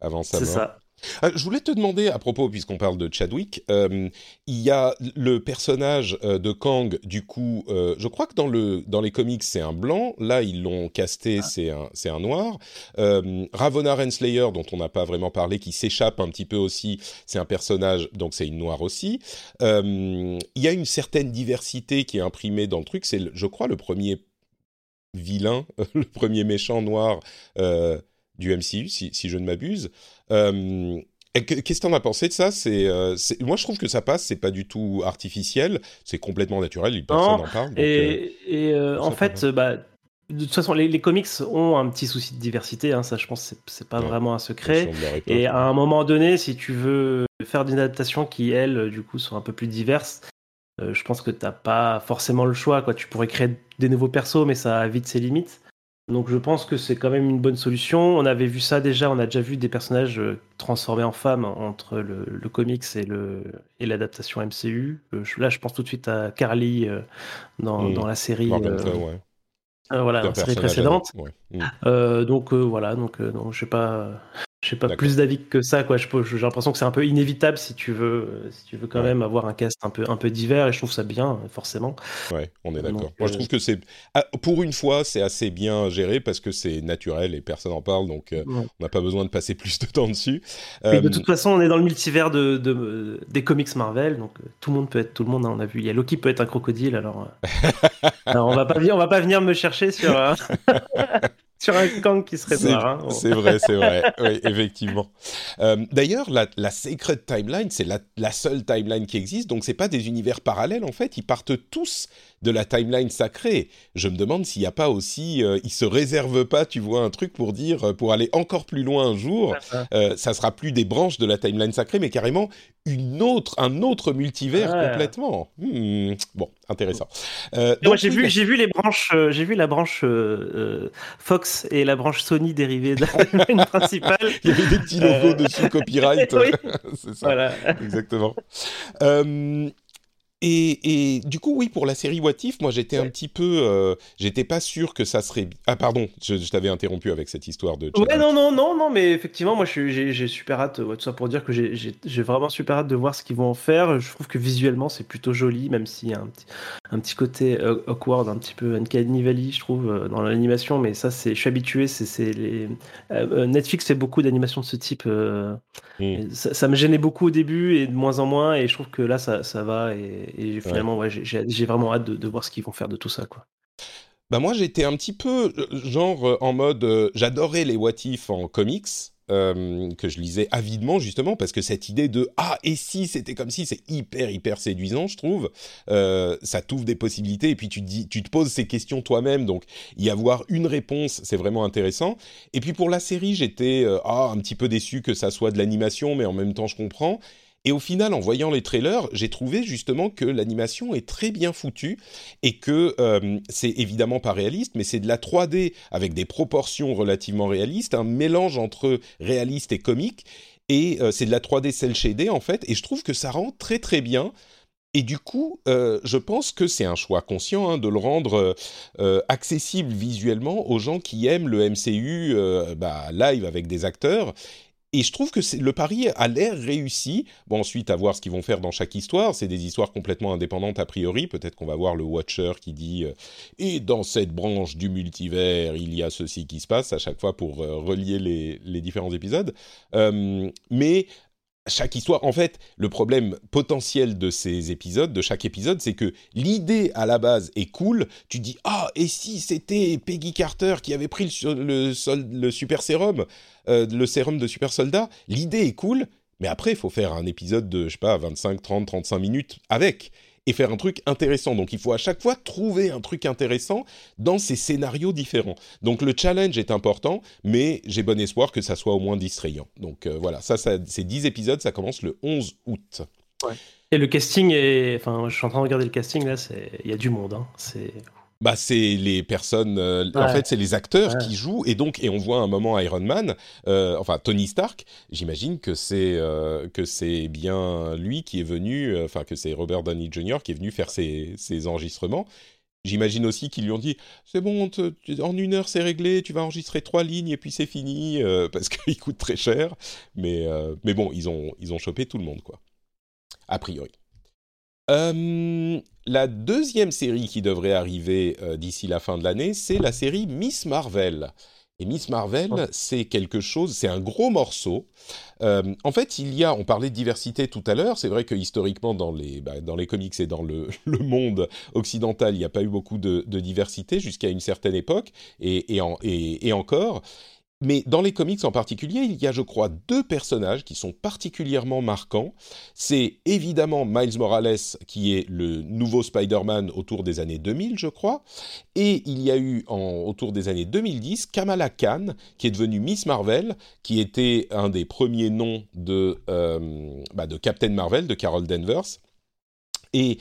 avant sa mort. Ça. Euh, je voulais te demander, à propos, puisqu'on parle de Chadwick, euh, il y a le personnage euh, de Kang, du coup, je crois que dans, le, dans les comics, c'est un blanc. Là, ils l'ont casté, ah. c'est un, un noir. Ravonna Renslayer, dont on n'a pas vraiment parlé, qui s'échappe un petit peu aussi, c'est un personnage, donc c'est une noire aussi. Il y a une certaine diversité qui est imprimée dans le truc. C'est, je crois, le premier vilain, *laughs* le premier méchant noir du MCU, si, si je ne m'abuse. Euh, qu'est-ce que t'en as pensé de ça? Euh, C'est, moi je trouve que ça passe, c'est pas du tout artificiel, c'est complètement naturel, personne n'en parle. et, euh, en fait, bah, de toute façon, les, comics ont un petit souci de diversité, hein, ça je pense c'est, c'est pas vraiment un secret. Et à un moment donné, si tu veux faire des adaptations qui, elles, du coup, sont un peu plus diverses, je pense que t'as pas forcément le choix. Quoi. Tu pourrais créer des nouveaux persos, mais ça a vite ses limites. Donc je pense que c'est quand même une bonne solution. On avait vu ça déjà, on a déjà vu des personnages euh, transformés en femmes entre le, comics et le et l'adaptation MCU. Euh, là, je pense tout de suite à Carly euh, dans, mmh. dans, la série. voilà, la série précédente. Mmh. donc voilà, donc je sais pas. Je sais pas plus d'avis que ça, quoi. J'ai l'impression que c'est un peu inévitable si tu veux, si tu veux quand même avoir un cast un peu, un peu divers, et je trouve ça bien, forcément. Ouais, on est d'accord. Moi, je euh, trouve que c'est, ah, pour une fois, c'est assez bien géré parce que c'est naturel et personne n'en parle, donc euh, on n'a pas besoin de passer *laughs* plus de temps dessus. de euh, toute façon, on est dans le multivers de, de des comics Marvel, donc tout le monde peut être tout le monde. Hein, on a vu, il y a Loki peut être un crocodile, alors, *laughs* alors on va pas on va pas venir me chercher sur. *laughs* sur un Kang qui serait. Hein. C'est vrai, c'est vrai. oui, effectivement. Euh, d'ailleurs, la, la, Sacred Timeline, c'est la, la, seule timeline qui existe, donc c'est pas des univers parallèles en fait. Ils partent tous de la timeline sacrée. Je me demande s'il n'y a pas aussi, euh, ils se réservent pas, tu vois, un truc pour dire, euh, pour aller encore plus loin un jour, euh, ça sera plus des branches de la timeline sacrée, mais carrément une autre, un autre multivers complètement. Hmm, bon, intéressant. Euh, moi, j'ai vu, j'ai vu les branches, j'ai vu la branche Fox et la branche Sony dérivée de la *laughs* timeline principale. Il y avait des petits logos dessus copyright. *laughs* *laughs* C'est ça. Voilà. Exactement. Et, et, du coup, oui, pour la série What If, moi j'étais un petit peu. Euh, j'étais pas sûr que ça serait. Ah, pardon, je, t'avais interrompu avec cette histoire de. Ouais, non, non, non, non, mais effectivement, moi j'ai super hâte, tout ça pour dire que j'ai vraiment super hâte de voir ce qu'ils vont en faire. Je trouve que visuellement c'est plutôt joli, même s'il y a un petit, un petit côté euh, awkward, un petit peu Uncanny Valley, je trouve, euh, dans l'animation, mais ça, je suis habitué. C'est les. Netflix fait beaucoup d'animations de ce type. Hmm. Ça, ça, me gênait beaucoup au début et de moins en moins, et je trouve que là ça, ça va. Et, et finalement, ouais. j'ai vraiment hâte de, voir ce qu'ils vont faire de tout ça, quoi. Bah moi, j'étais un petit peu euh, genre euh, en mode, euh, j'adorais les What If en comics. que je lisais avidement justement parce que cette idée de ah et si c'était comme si c'est hyper hyper séduisant je trouve ça t'ouvre des possibilités et puis tu te dis tu te poses ces questions toi-même donc y avoir une réponse c'est vraiment intéressant et puis pour la série j'étais ah un petit peu déçu que ça soit de l'animation mais en même temps je comprends et au final, en voyant les trailers, j'ai trouvé justement que l'animation est très bien foutue et que euh, c'est évidemment pas réaliste, mais c'est de la 3D avec des proportions relativement réalistes, un mélange entre réaliste et comique. Et euh, c'est de la 3D cel shaded en fait, et je trouve que ça rend très très bien. Et du coup, euh, je pense que c'est un choix conscient hein, de le rendre accessible visuellement aux gens qui aiment le MCU bah, live avec des acteurs et je trouve que le pari a l'air réussi. Bon, ensuite, à voir ce qu'ils vont faire dans chaque histoire. C'est des histoires complètement indépendantes a priori. Peut-être qu'on va voir le Watcher qui dit euh, Et dans cette branche du multivers, il y a ceci qui se passe » à chaque fois pour euh, relier les, différents épisodes. Euh, mais chaque histoire, en fait, le problème potentiel de ces épisodes, de chaque épisode, c'est que l'idée à la base est cool. Tu dis ah et si c'était Peggy Carter qui avait pris le, super sérum, euh, le sérum de super soldat, l'idée est cool, mais après il faut faire un épisode de je sais pas 25, 30, 35 minutes avec et faire un truc intéressant. Donc il faut à chaque fois trouver un truc intéressant dans ces scénarios différents. Donc le challenge est important, mais j'ai bon espoir que ça soit au moins distrayant. Donc euh, voilà, ça, c'est 10 épisodes, ça commence le 11 août. Et le casting est... Enfin, je suis en train de regarder le casting, là, il y a du monde. Hein. C'est... bah, c'est les personnes. Euh, en fait, c'est les acteurs qui jouent et donc et on voit un moment Iron Man, euh, enfin Tony Stark. J'imagine que c'est euh, que c'est bien lui qui est venu, enfin que c'est Robert Downey Jr. qui est venu faire ses, ses enregistrements. J'imagine aussi qu'ils lui ont dit c'est bon, en une heure c'est réglé, tu vas enregistrer trois lignes et puis c'est fini *laughs* parce qu'il coûte très cher. Mais mais bon, ils ont ils ont chopé tout le monde quoi. A priori. Euh, la deuxième série qui devrait arriver euh, d'ici la fin de l'année, c'est la série Miss Marvel. Et Miss Marvel, c'est quelque chose, c'est un gros morceau. Euh, en fait, il y a, on parlait de diversité tout à l'heure, c'est vrai que historiquement, dans les, bah, dans les comics et dans le, *laughs* le monde occidental, il n'y a pas eu beaucoup de, de diversité jusqu'à une certaine époque, et, et, en, et, et encore. Mais dans les comics en particulier, il y a, je crois, deux personnages qui sont particulièrement marquants. C'est évidemment Miles Morales, qui est le nouveau Spider-Man autour des années 2000, je crois. Et il y a eu, en, autour des années 2010, Kamala Khan, qui est devenue Miss Marvel, qui était un des premiers noms de, euh, bah, de Captain Marvel, de Carol Danvers. Et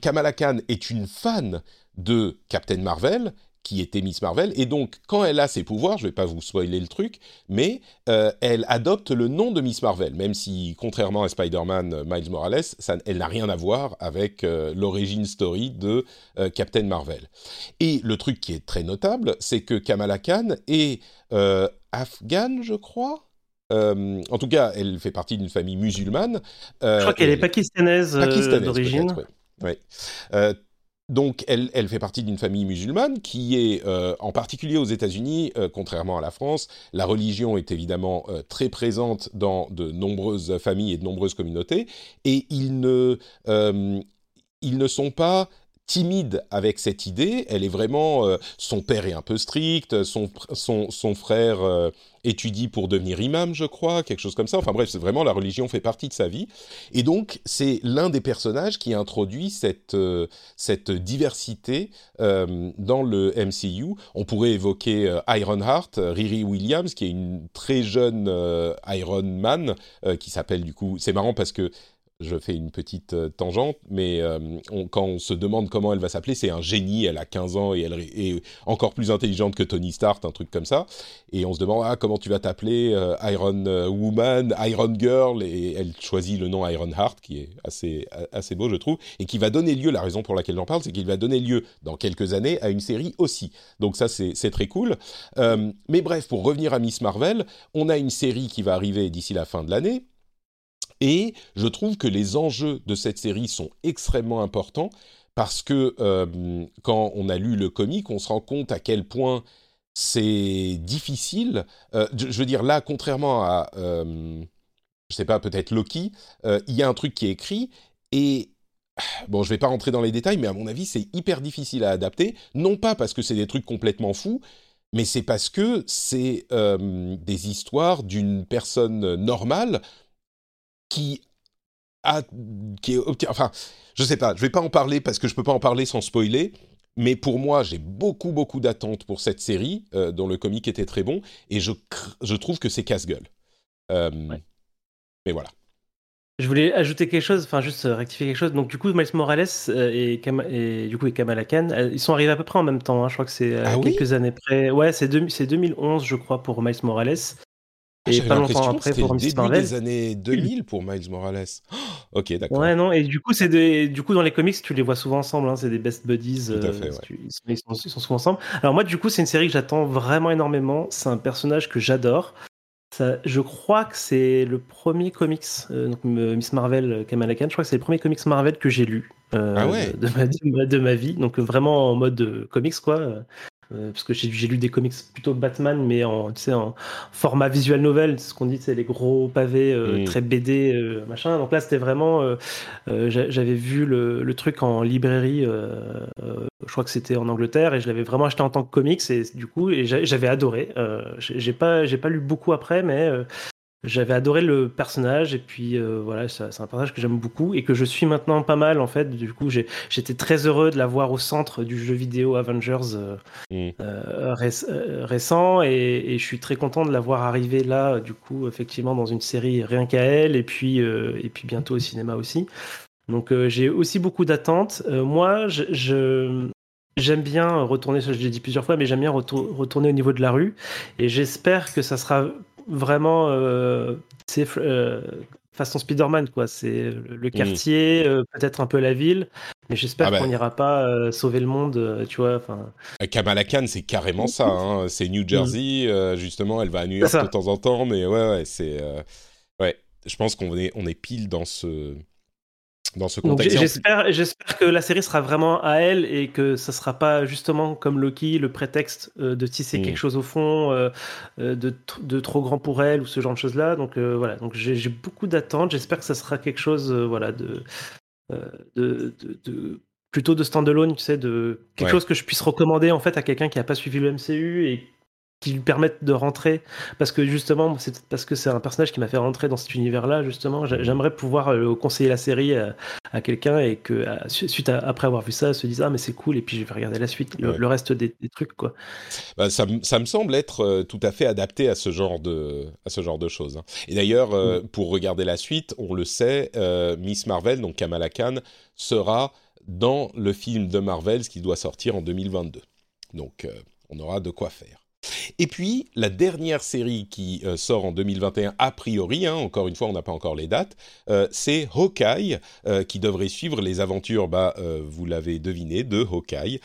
Kamala Khan est une fan de Captain Marvel qui était Miss Marvel. Et donc, quand elle a ses pouvoirs, je ne vais pas vous spoiler le truc, mais euh, elle adopte le nom de Miss Marvel, même si, contrairement à Spider-Man euh, Miles Morales, ça, elle n'a rien à voir avec euh, l'origine story de Captain Marvel. Et le truc qui est très notable, c'est que Kamala Khan est afghane, je crois. en tout cas, elle fait partie d'une famille musulmane. je crois qu'elle est pakistanaise, d'origine. Oui donc, elle, fait partie d'une famille musulmane qui est, euh, en particulier aux États-Unis, euh, contrairement à la France, la religion est évidemment euh, très présente dans de nombreuses familles et de nombreuses communautés, et ils ne sont pas timide avec cette idée. Elle est vraiment. Euh, son père est un peu strict, son, son, son frère euh, étudie pour devenir imam, je crois, quelque chose comme ça. Enfin bref, c'est vraiment la religion fait partie de sa vie. Et donc, c'est l'un des personnages qui introduit cette, euh, cette diversité dans le MCU. On pourrait évoquer Ironheart, Riri Williams, qui est une très jeune Iron Man, qui s'appelle du coup. C'est marrant parce que je fais une petite euh, tangente, mais euh, quand on se demande comment elle va s'appeler, c'est un génie, elle a 15 ans et elle est encore plus intelligente que Tony Stark, un truc comme ça. Et on se demande, ah, comment tu vas t'appeler euh, Iron Woman, Iron Girl, et elle choisit le nom Iron Heart, qui est assez, assez beau, je trouve, et qui va donner lieu, la raison pour laquelle j'en parle, c'est qu'il va donner lieu dans quelques années à une série aussi. Donc ça, c'est très cool. mais bref, pour revenir à Miss Marvel, on a une série qui va arriver d'ici la fin de l'année et je trouve que les enjeux de cette série sont extrêmement importants parce que euh, quand on a lu le comic, on se rend compte à quel point c'est difficile. Euh, je, veux dire, là, contrairement à, euh, je sais pas, peut-être Loki, il y a un truc qui est écrit et Bon, je vais pas rentrer dans les détails, mais à mon avis, c'est hyper difficile à adapter. Non pas parce que c'est des trucs complètement fous, mais c'est parce que c'est des histoires d'une personne normale qui a, qui est, enfin, je sais pas, je vais pas en parler parce que je peux pas en parler sans spoiler. Mais pour moi, j'ai beaucoup, beaucoup d'attentes pour cette série, euh, dont le comic était très bon, et je, je trouve que c'est casse-gueule. Euh, mais voilà. Je voulais ajouter quelque chose, enfin juste rectifier quelque chose. Donc du coup, Miles Morales euh, et, et, du coup et Kamala Khan, ils sont arrivés à peu près en même temps. Hein. Je crois que c'est ah quelques années près. Ouais, c'est 2011, je crois, pour Miles Morales. Ah, et pas longtemps après pour Miss Marvel. des années 2000 pour Miles Morales. ok, d'accord. Ouais, non, et du coup, c'est des... du coup, dans les comics, tu les vois souvent ensemble, hein, c'est des best buddies. Tout à fait, euh, ils, sont, souvent ensemble. Alors, moi, du coup, c'est une série que j'attends vraiment énormément. C'est un personnage que j'adore. Ça, je crois que c'est le premier comics, euh, donc Miss Marvel, Kamala Khan, je crois que c'est le premier comics Marvel que j'ai lu euh, ah ouais? de, ma, de, ma, vie. Donc vraiment en mode comics, quoi. Euh, parce que j'ai lu des comics plutôt Batman, mais en, tu sais, en format visual novel, ce qu'on dit, c'est les gros pavés euh, très BD, euh, machin. Donc là, c'était vraiment. J'avais vu le, le, truc en librairie, je crois que c'était en Angleterre, et je l'avais vraiment acheté en tant que comics, et du coup, j'avais adoré. j'ai pas, pas lu beaucoup après, mais j'avais adoré le personnage et puis euh, voilà, c'est un personnage que j'aime beaucoup et que je suis maintenant pas mal en fait. Du coup, j'étais très heureux de l'avoir au centre du jeu vidéo Avengers euh, mm. euh, récent et, je suis très content de l'avoir arrivé là, du coup, effectivement, dans une série rien qu'à elle et puis et puis bientôt au cinéma aussi. Donc j'ai aussi beaucoup d'attentes. moi, je, j'aime bien retourner, je l'ai dit plusieurs fois, mais j'aime bien retourner au niveau de la rue. Et j'espère que ça sera vraiment euh, euh, façon Spider-Man, quoi. C'est le mm. quartier, euh, peut-être un peu la ville, mais j'espère ah bah. qu'on n'ira pas euh, sauver le monde, tu vois. Enfin. Kamala Khan, c'est carrément ça. Hein. C'est New Jersey, justement. Elle va à New York de temps en temps, mais ouais, ouais, c'est ouais. Je pense qu'on est on est pile dans ce dans ce contexte. J'espère, j'espère que la série sera vraiment à elle et que ça sera pas justement comme Loki le prétexte euh, de tisser quelque mm. chose au fond euh, euh, de, de, trop grand pour elle ou ce genre de choses là. Donc voilà, donc j'ai beaucoup d'attentes. J'espère que ça sera quelque chose voilà de, de, de, plutôt de standalone, tu sais, de quelque chose que je puisse recommander en fait à quelqu'un qui a pas suivi le MCU et qui lui permettent de rentrer. Parce que justement c'est parce que c'est un personnage qui m'a fait rentrer dans cet univers là justement j'aimerais pouvoir euh, conseiller la série à, quelqu'un et que suite après avoir vu ça se dise ah mais c'est cool et puis je vais regarder la suite le, reste des, trucs quoi. Bah, ça, ça, me semble être euh, tout à fait adapté à ce genre de à ce genre de choses hein. et d'ailleurs euh, mm. pour regarder la suite on le sait Miss Marvel donc Kamala Khan sera dans le film de Marvel qui doit sortir en 2022 donc on aura de quoi faire et puis, la dernière série qui euh, sort en 2021, a priori, hein, encore une fois, on n'a pas encore les dates, euh, c'est Hawkeye, euh, qui devrait suivre les aventures, bah, vous l'avez deviné, de Hawkeye.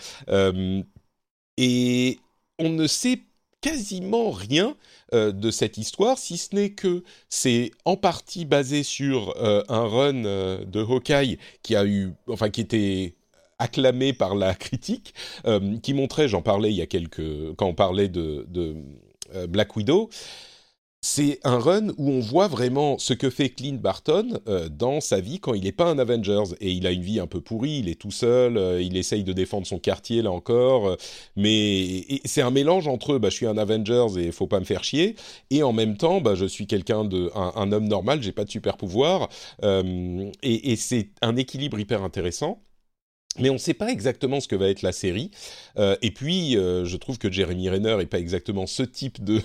et on ne sait quasiment rien de cette histoire, si ce n'est que c'est en partie basé sur un run de Hawkeye qui a eu, enfin qui était acclamé par la critique, euh, qui montrait, j'en parlais il y a quelques, quand on parlait de, euh, Black Widow, c'est un run où on voit vraiment ce que fait Clint Barton euh, dans sa vie quand il n'est pas un Avengers et il a une vie un peu pourrie, il est tout seul, il essaye de défendre son quartier là encore, mais c'est un mélange entre bah, je suis un Avengers et faut pas me faire chier et en même temps bah, je suis quelqu'un de un, homme normal, j'ai pas de super pouvoir et c'est un équilibre hyper intéressant mais on ne sait pas exactement ce que va être la série. Euh, et puis, euh, je trouve que Jeremy Renner n'est pas exactement ce type de,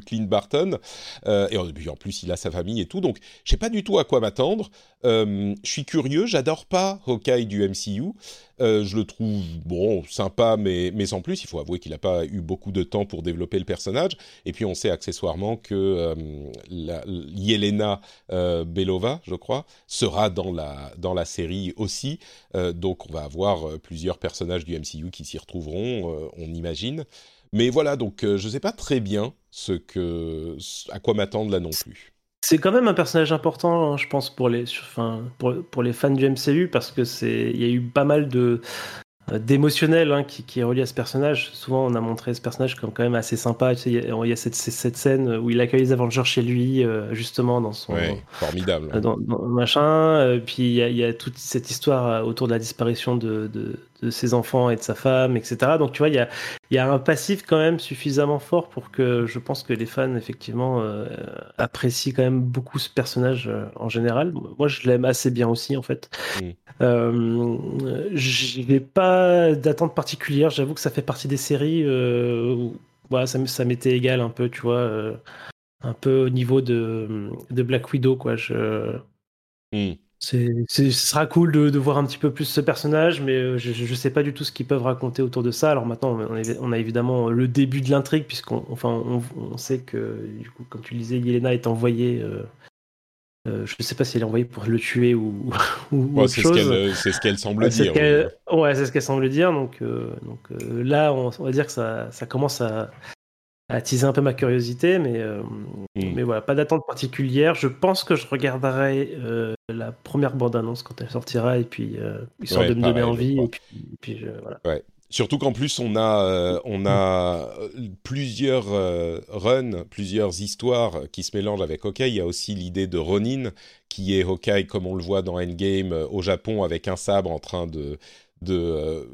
*laughs* Clint Barton. Euh, et en plus, il a sa famille et tout. Donc, je sais pas du tout à quoi m'attendre. je suis curieux. J'adore pas Hawkeye du MCU. Euh, je le trouve bon, sympa, mais, mais sans plus. Il faut avouer qu'il n'a pas eu beaucoup de temps pour développer le personnage. Et puis on sait accessoirement que euh, Yelena euh, Belova, je crois, sera dans la, dans la série aussi. donc on va avoir plusieurs personnages du MCU qui s'y retrouveront, on imagine. Mais voilà, donc je ne sais pas très bien ce que, à quoi m'attendre là non plus. C'est quand même un personnage important, hein, je pense, pour les, enfin, pour, pour, les fans du MCU, parce que c'est, il y a eu pas mal de, euh, d'émotionnel hein, qui, qui, est relié à ce personnage. Souvent, on a montré ce personnage comme quand même assez sympa. il y a, cette, cette, scène où il accueille les Avengers chez lui, euh, justement dans son formidable, dans, machin. Euh, puis il y, a, il y, a, toute cette histoire autour de la disparition de, de, de, ses enfants et de sa femme, etc. Donc tu vois, il y a, y a un passif quand même suffisamment fort pour que je pense que les fans effectivement apprécient quand même beaucoup ce personnage en général. Moi, je l'aime assez bien aussi en fait. Mm. je vais pas d'attente particulière. J'avoue que ça fait partie des séries euh, où voilà, ça, ça m'était égal un peu, tu vois, euh, un peu au niveau de, de Black Widow, quoi. Je. C'est, ce sera cool de, de, voir un petit peu plus ce personnage, mais euh, je, je sais pas du tout ce qu'ils peuvent raconter autour de ça. Alors maintenant, on, a évidemment le début de l'intrigue, puisqu'on enfin, on, sait que, du coup, comme tu le disais, Yelena est envoyée euh, je ne sais pas si elle est envoyée pour le tuer ou, *laughs* ou autre chose. Euh, c'est ce qu'elle semble dire. ouais, c'est ce qu'elle semble dire. Donc, euh, donc là, on, va dire que ça, ça commence à, attiser un peu ma curiosité, mais, hmm. mais voilà, pas d'attente particulière. Je pense que je regarderai la première bande-annonce quand elle sortira, et puis histoire de me donner envie. Et puis, et puis voilà. Ouais. Surtout qu'en plus on a euh, on a euh, plusieurs euh, runs, plusieurs histoires qui se mélangent avec Hawkeye. Il y a aussi l'idée de Ronin qui est Hawkeye comme on le voit dans Endgame au Japon avec un sabre en train de de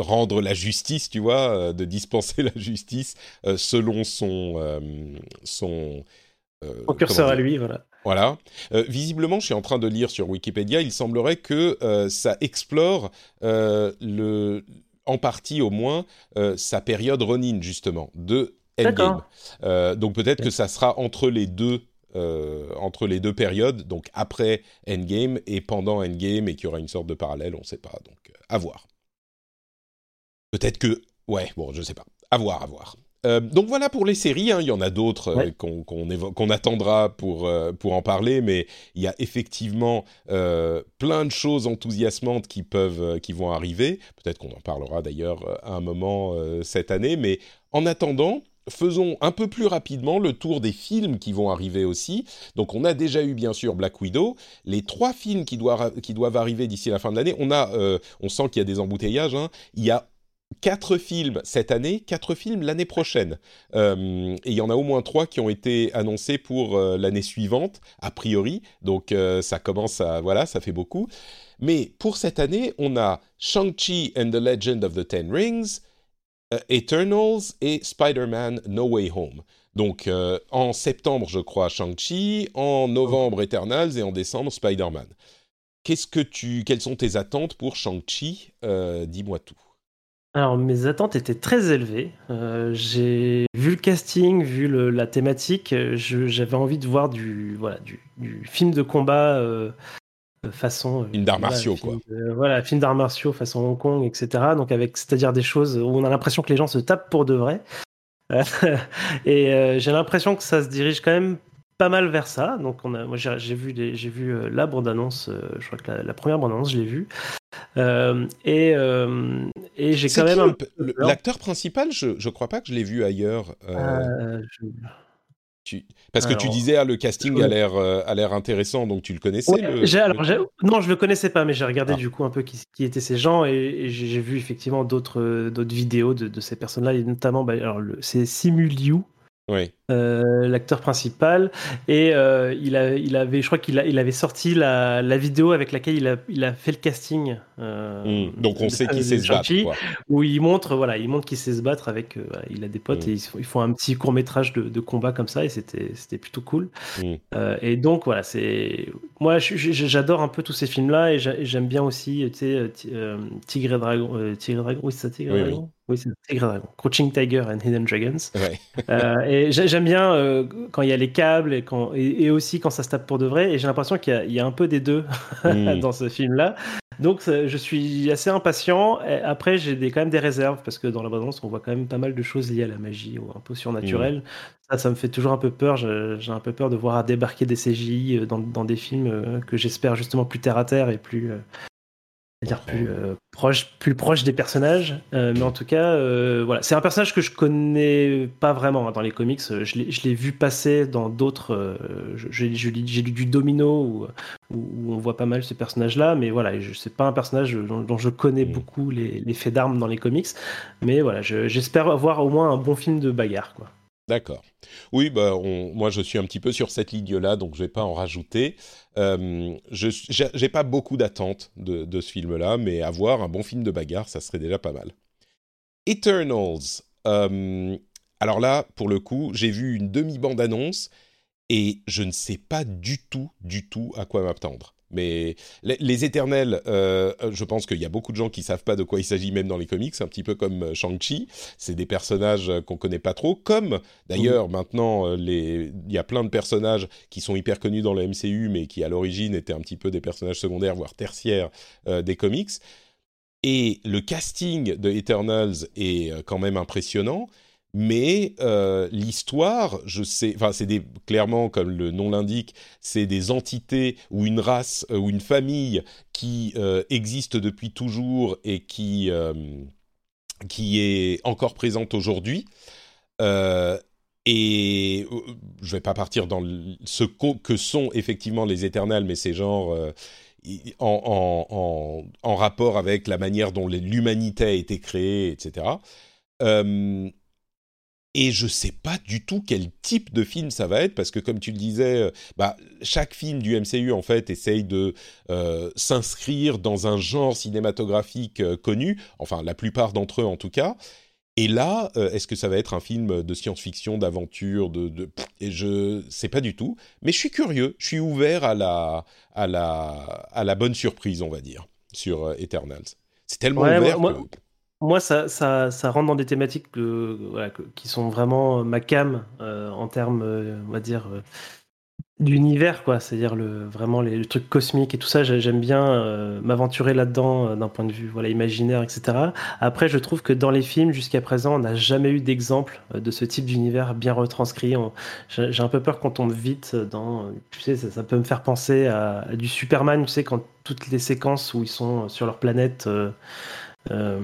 rendre la justice, tu vois, de dispenser *laughs* la justice selon son son au curseur à lui, voilà. Voilà. visiblement, je suis en train de lire sur Wikipédia, il semblerait que ça explore le en partie au moins euh, sa période Ronin justement de Endgame. Euh, donc peut-être que ça sera entre les deux euh, entre les deux périodes, donc après Endgame et pendant Endgame, et qu'il y aura une sorte de parallèle, on ne sait pas. Donc à voir. Peut-être que, ouais, bon, je sais pas. À voir, à voir. Euh, donc voilà pour les séries, hein. il y en a d'autres euh, qu'on attendra pour, euh, pour en parler, mais il y a effectivement plein de choses enthousiasmantes qui, peuvent, qui vont arriver. Peut-être qu'on en parlera d'ailleurs à un moment cette année, mais en attendant, faisons un peu plus rapidement le tour des films qui vont arriver aussi. Donc on a déjà eu bien sûr Black Widow, les trois films qui doivent, qui doivent arriver d'ici la fin de l'année. On a, on sent qu'il y a des embouteillages. Hein. Il y a quatre films cette année, quatre films l'année prochaine. Euh, et il y en a au moins trois qui ont été annoncés pour euh, l'année suivante, a priori. Donc euh, ça commence à... Voilà, ça fait beaucoup. Mais pour cette année, on a Shang-Chi and the Legend of the Ten Rings, Eternals et Spider-Man No Way Home. Donc en septembre, je crois, Shang-Chi, en novembre, Eternals et en décembre, Spider-Man. Qu'est-ce que tu, quelles sont tes attentes pour Shang-Chi? Dis-moi tout. Alors, mes attentes étaient très élevées. Euh, j'ai vu le casting, vu la thématique, j'avais envie de voir du, voilà, du, film de combat euh, façon. Film d'arts martiaux, quoi. voilà, film d'arts martiaux façon Hong Kong, etc. Donc, avec, c'est-à-dire des choses où on a l'impression que les gens se tapent pour de vrai. *laughs* et euh, j'ai l'impression que ça se dirige quand même pas mal vers ça. Donc, on a, moi, j'ai vu, j'ai vu la bande-annonce, je crois que la, la première bande-annonce, je l'ai vue. Euh, et, euh, et j'ai quand même l'acteur principal? Je je crois pas que je l'ai vu ailleurs. Euh, parce que tu disais ah, le casting a l'air a l'air intéressant, donc tu le connaissais. non, je le connaissais pas, mais j'ai regardé ah. du coup un peu qui, qui étaient ces gens et, j'ai vu effectivement d'autres vidéos de, ces personnes-là, et notamment bah, alors c'est Simuliu. Oui. Euh, l'acteur principal. Et euh, il, a, il avait, je crois qu'il il avait sorti la, la, vidéo avec laquelle il a, il a fait le casting. Euh, hmm. Donc on sait qu'il sait se battre. Où il montre, voilà, il montre qu'il sait se battre avec. il a des potes hmm. et ils, font un petit court métrage de, de combat comme ça et c'était, c'était plutôt cool. Hmm. et donc voilà, c'est moi j'adore un peu tous ces films là et j'aime bien aussi, tu sais, Tigre et Dragon, Tigre et Dragon, oui c'est ça, Tigre et Dragon. Oui, c'est Tigre Dragon. Crouching Tiger and Hidden Dragons. Euh, et j'aime bien euh, quand il y a les câbles et, quand, et, aussi quand ça se tape pour de vrai. Et j'ai l'impression qu'il y, a un peu des deux hmm. *laughs* dans ce film-là. Donc je suis assez impatient. après, j'ai quand même des réserves parce que dans la bande on voit quand même pas mal de choses liées à la magie ou un peu surnaturelles. Hmm. Ça, ça me fait toujours un peu peur. J'ai un peu peur de voir débarquer des CGI euh, dans, dans des films que j'espère justement plus terre à terre et plus c'est-à-dire plus euh, proche, plus proche des personnages. Euh, mais en tout cas, euh, voilà, c'est un personnage que je connais pas vraiment hein, dans les comics. Je l'ai vu passer dans d'autres. J'ai lu du Domino où, où, on voit pas mal ce personnage-là, mais voilà, c'est pas un personnage dont, je connais mm. beaucoup les, les faits d'armes dans les comics. Mais voilà, j'espère avoir au moins un bon film de bagarre, quoi. D'accord. Oui, bah, moi je suis un petit peu sur cette ligne-là, donc je vais pas en rajouter. Euh, je n'ai pas beaucoup d'attentes de, ce film-là, mais avoir un bon film de bagarre, ça serait déjà pas mal. Eternals. Euh, alors là, pour le coup, j'ai vu une demi-bande-annonce et je ne sais pas du tout, du tout à quoi m'attendre. Mais les, éternels, euh, je pense qu'il y a beaucoup de gens qui savent pas de quoi il s'agit même dans les comics, un petit peu comme euh, Shang-Chi. C'est des personnages qu'on connaît pas trop. Comme d'ailleurs maintenant, euh, les... il y a plein de personnages qui sont hyper connus dans le MCU, mais qui à l'origine étaient un petit peu des personnages secondaires, voire tertiaires des comics. Et le casting de Eternals est quand même impressionnant mais euh, l'histoire, je sais, enfin c'est clairement comme le nom l'indique, c'est des entités ou une race euh, ou une famille qui euh, existe depuis toujours et qui qui est encore présente aujourd'hui. et je vais pas partir dans ce que sont effectivement les éternels, mais c'est genre en, en, en, rapport avec la manière dont l'humanité a été créée, etc. Et je sais pas du tout quel type de film ça va être parce que comme tu le disais, euh, bah, chaque film du MCU en fait essaye de euh, s'inscrire dans un genre cinématographique euh, connu, enfin la plupart d'entre eux en tout cas. Et là, est-ce que ça va être un film de science-fiction, d'aventure, de, de, et je sais pas du tout, mais je suis curieux, je suis ouvert à la à la à la bonne surprise, on va dire, sur Eternals. C'est tellement ouvert que moi, ça, ça, ça, rentre dans des thématiques qui sont vraiment ma cam euh, en termes, euh, on va dire, d'univers, quoi. C'est-à-dire le, vraiment les, le truc cosmique et tout ça. J'aime bien euh, m'aventurer là-dedans euh, d'un point de vue voilà, imaginaire, etc. Après, je trouve que dans les films, jusqu'à présent, on n'a jamais eu d'exemple euh, de ce type d'univers bien retranscrit. J'ai un peu peur qu'on tombe vite dans. Tu sais, ça, peut me faire penser à, à, du Superman, tu sais, quand toutes les séquences où ils sont sur leur planète. Euh,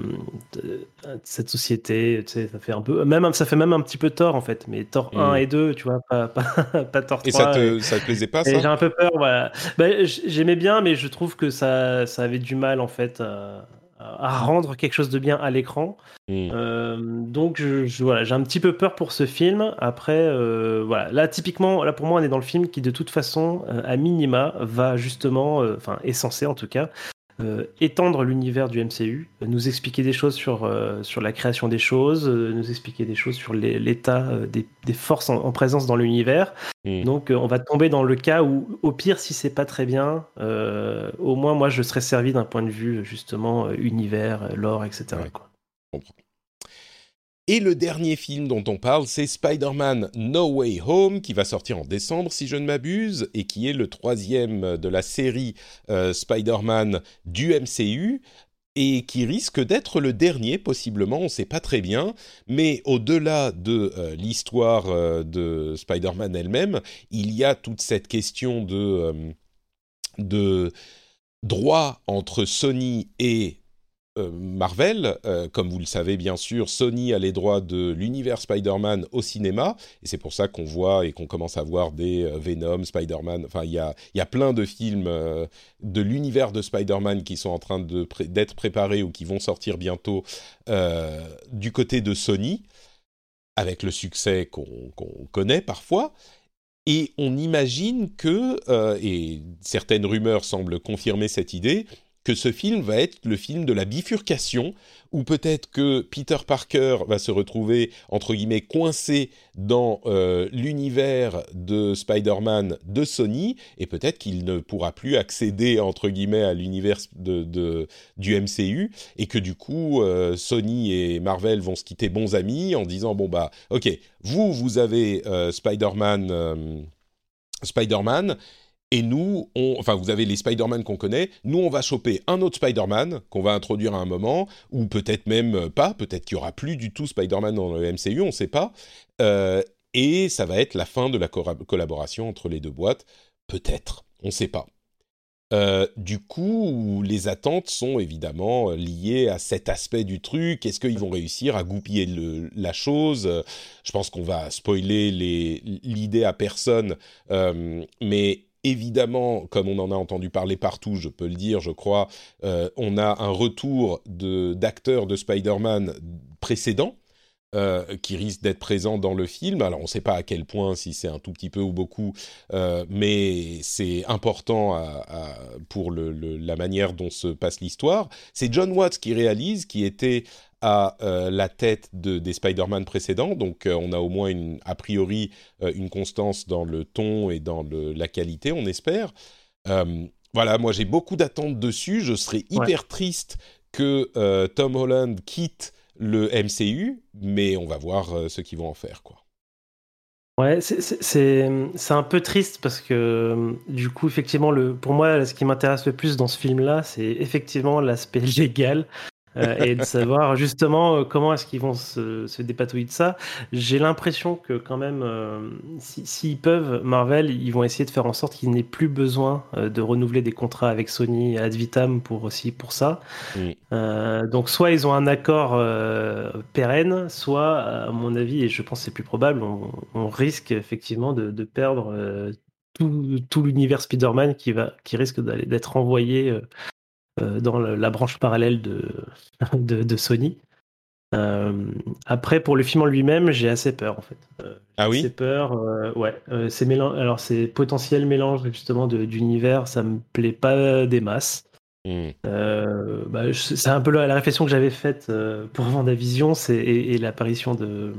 cette société, tu sais, ça fait un peu, même ça fait même un petit peu tort en fait, mais tort 1 mm. et 2, tu vois, pas, pas, *laughs* pas tort 3. Et ça te, ça te plaisait pas ça? J'ai un peu peur, voilà. Bah, J'aimais bien, mais je trouve que ça, ça avait du mal en fait à, à rendre quelque chose de bien à l'écran. Mm. Euh, donc je, voilà, j'ai un petit peu peur pour ce film. Après, euh, voilà, là typiquement, là pour moi, on est dans le film qui de toute façon, à minima, va justement, enfin est censé en tout cas, euh, étendre l'univers du MCU, nous expliquer des choses sur, euh, sur la création des choses, euh, nous expliquer des choses sur l'état des, des, forces en, présence dans l'univers. Hmm. Donc on va tomber dans le cas où, au pire, si c'est pas très bien, au moins moi je serais servi d'un point de vue justement univers, lore, etc. Quoi. Et le dernier film dont on parle, c'est Spider-Man No Way Home, qui va sortir en décembre, si je ne m'abuse, et qui est le troisième de la série euh, Spider-Man du MCU, et qui risque d'être le dernier, possiblement, on ne sait pas très bien, mais au-delà de euh, l'histoire euh, de Spider-Man elle-même, il y a toute cette question de, de droit entre Sony et Marvel, euh, comme vous le savez bien sûr, Sony a les droits de l'univers Spider-Man au cinéma, et c'est pour ça qu'on voit et qu'on commence à voir des euh, Venom, Spider-Man, enfin il y a, y a, plein de films de l'univers de Spider-Man qui sont en train d'être préparés ou qui vont sortir bientôt du côté de Sony, avec le succès qu'on connaît parfois. Et on imagine que, et certaines rumeurs semblent confirmer cette idée, que ce film va être le film de la bifurcation, où peut-être que Peter Parker va se retrouver, entre guillemets, coincé dans euh, l'univers de Spider-Man de Sony, et peut-être qu'il ne pourra plus accéder, entre guillemets, à l'univers du MCU, et que du coup, euh, Sony et Marvel vont se quitter bons amis en disant, bon bah, ok, vous, vous avez euh, Spider-Man... Spider-Man, et nous, enfin, vous avez les Spider-Man qu'on connaît. Nous, on va choper un autre Spider-Man qu'on va introduire à un moment, ou peut-être même pas. Peut-être qu'il y aura plus du tout Spider-Man dans le MCU, on ne sait pas. Euh, et ça va être la fin de la collaboration entre les deux boîtes. Peut-être, on ne sait pas. Euh, du coup, les attentes sont évidemment liées à cet aspect du truc. Est-ce qu'ils vont réussir à goupiller la chose? Je pense qu'on va spoiler l'idée à personne, euh, mais évidemment, comme on en a entendu parler partout, je peux le dire, je crois, euh, on a un retour d'acteurs de, Spider-Man précédents. Euh, qui risque d'être présents dans le film. Alors on ne sait pas à quel point, si c'est un tout petit peu ou beaucoup, euh, mais c'est important pour la manière dont se passe l'histoire. C'est John Watts qui réalise, qui était à euh, la tête de, des Spider-Man précédents. Donc, on a au moins, une, a priori, une constance dans le ton et dans le, la qualité, on espère. voilà, moi, j'ai beaucoup d'attentes dessus. Je serais hyper triste que Tom Holland quitte le MCU, mais on va voir ce qu'ils vont en faire, quoi. Ouais, c'est un peu triste parce que du coup, effectivement, le, pour moi, ce qui m'intéresse le plus dans ce film-là, c'est effectivement l'aspect *laughs* légal euh, et de savoir justement euh, comment est-ce qu'ils vont se, se, dépatouiller de ça. J'ai l'impression que quand même, euh, s'ils peuvent, Marvel, ils vont essayer de faire en sorte qu'il n'ait plus besoin de renouveler des contrats avec Sony ad vitam pour aussi pour ça. donc soit ils ont un accord pérenne, soit à mon avis, et je pense que c'est plus probable, on, risque effectivement de, de perdre tout, tout l'univers Spider-Man qui, va, qui risque d'être envoyé euh, dans la branche parallèle *laughs* de, de, Sony. Euh, après, pour le film en lui-même, j'ai assez peur en fait. Euh, ah oui. Assez peur, ouais. c'est alors c'est potentiel mélange justement d'univers, ça me plaît pas des masses. Hmm. Bah, c'est un peu la, réflexion que j'avais faite pour *laughs* Vendavision, c'est et l'apparition de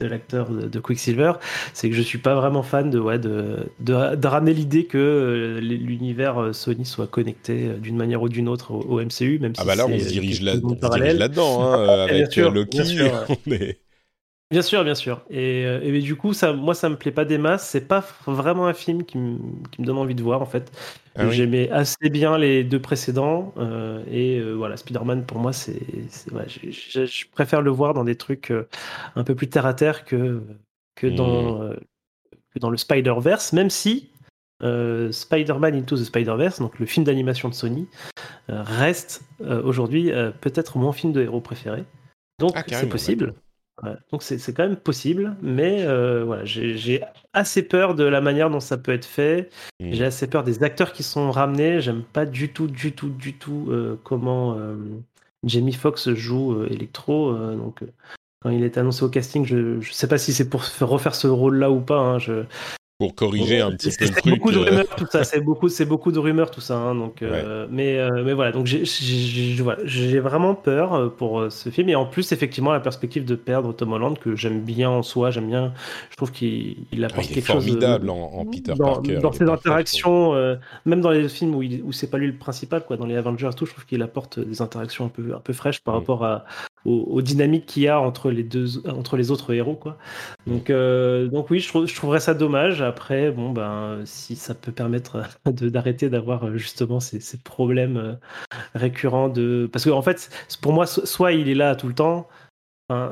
de l'acteur de, Quicksilver, c'est que je suis pas vraiment fan de, ouais, de, de, ramener l'idée que euh, l'univers euh, Sony soit connecté euh, d'une manière ou d'une autre au, MCU, même ah si ah bah là on se dirige là-dedans, hein, avec Loki. Bien sûr, bien sûr. Et, euh, et, du coup, ça, moi, ça me plaît pas des masses. C'est pas vraiment un film qui, me donne envie de voir, en fait. Ah J'aimais assez bien les deux précédents. Euh, et euh, voilà, Spider-Man, pour moi, c'est, ouais, je, préfère le voir dans des trucs un peu plus terre à terre que, que, dans, que dans le Spider-Verse, même si Spider-Man Into the Spider-Verse, donc le film d'animation de Sony, reste aujourd'hui peut-être mon film de héros préféré. Donc, ah, c'est possible. Donc c'est quand même possible, mais euh, voilà, j'ai assez peur de la manière dont ça peut être fait. Mmh. J'ai assez peur des acteurs qui sont ramenés. J'aime pas du tout, du tout, du tout euh, comment euh, Jamie Foxx joue Electro. donc quand il est annoncé au casting, je ne sais pas si c'est pour refaire ce rôle-là ou pas. Hein, je, pour corriger un petit peu le truc. C'est beaucoup de rumeurs, tout ça. C'est beaucoup, c'est beaucoup de rumeurs, tout ça. Hein, donc, euh, mais, euh, mais voilà. Donc, j'ai vraiment peur euh, pour ce film. Et en plus, effectivement, la perspective de perdre Tom Holland, que j'aime bien en soi, j'aime bien. Je trouve qu'il apporte quelque chose. formidable en, en, Peter dans, Parker. Dans ses interactions, même dans les films où, où c'est pas lui le principal, quoi, dans les Avengers, tout, je trouve qu'il apporte des interactions un peu, un peu fraîches par mm. rapport à, aux, dynamiques qu'il y a entre les deux entre les autres héros quoi. Donc euh, donc oui je, je, trouverais ça dommage. Après bon ben si ça peut permettre *laughs* d'arrêter d'avoir euh, justement ces, ces problèmes euh, récurrents de parce que en fait pour moi soit il est là tout le temps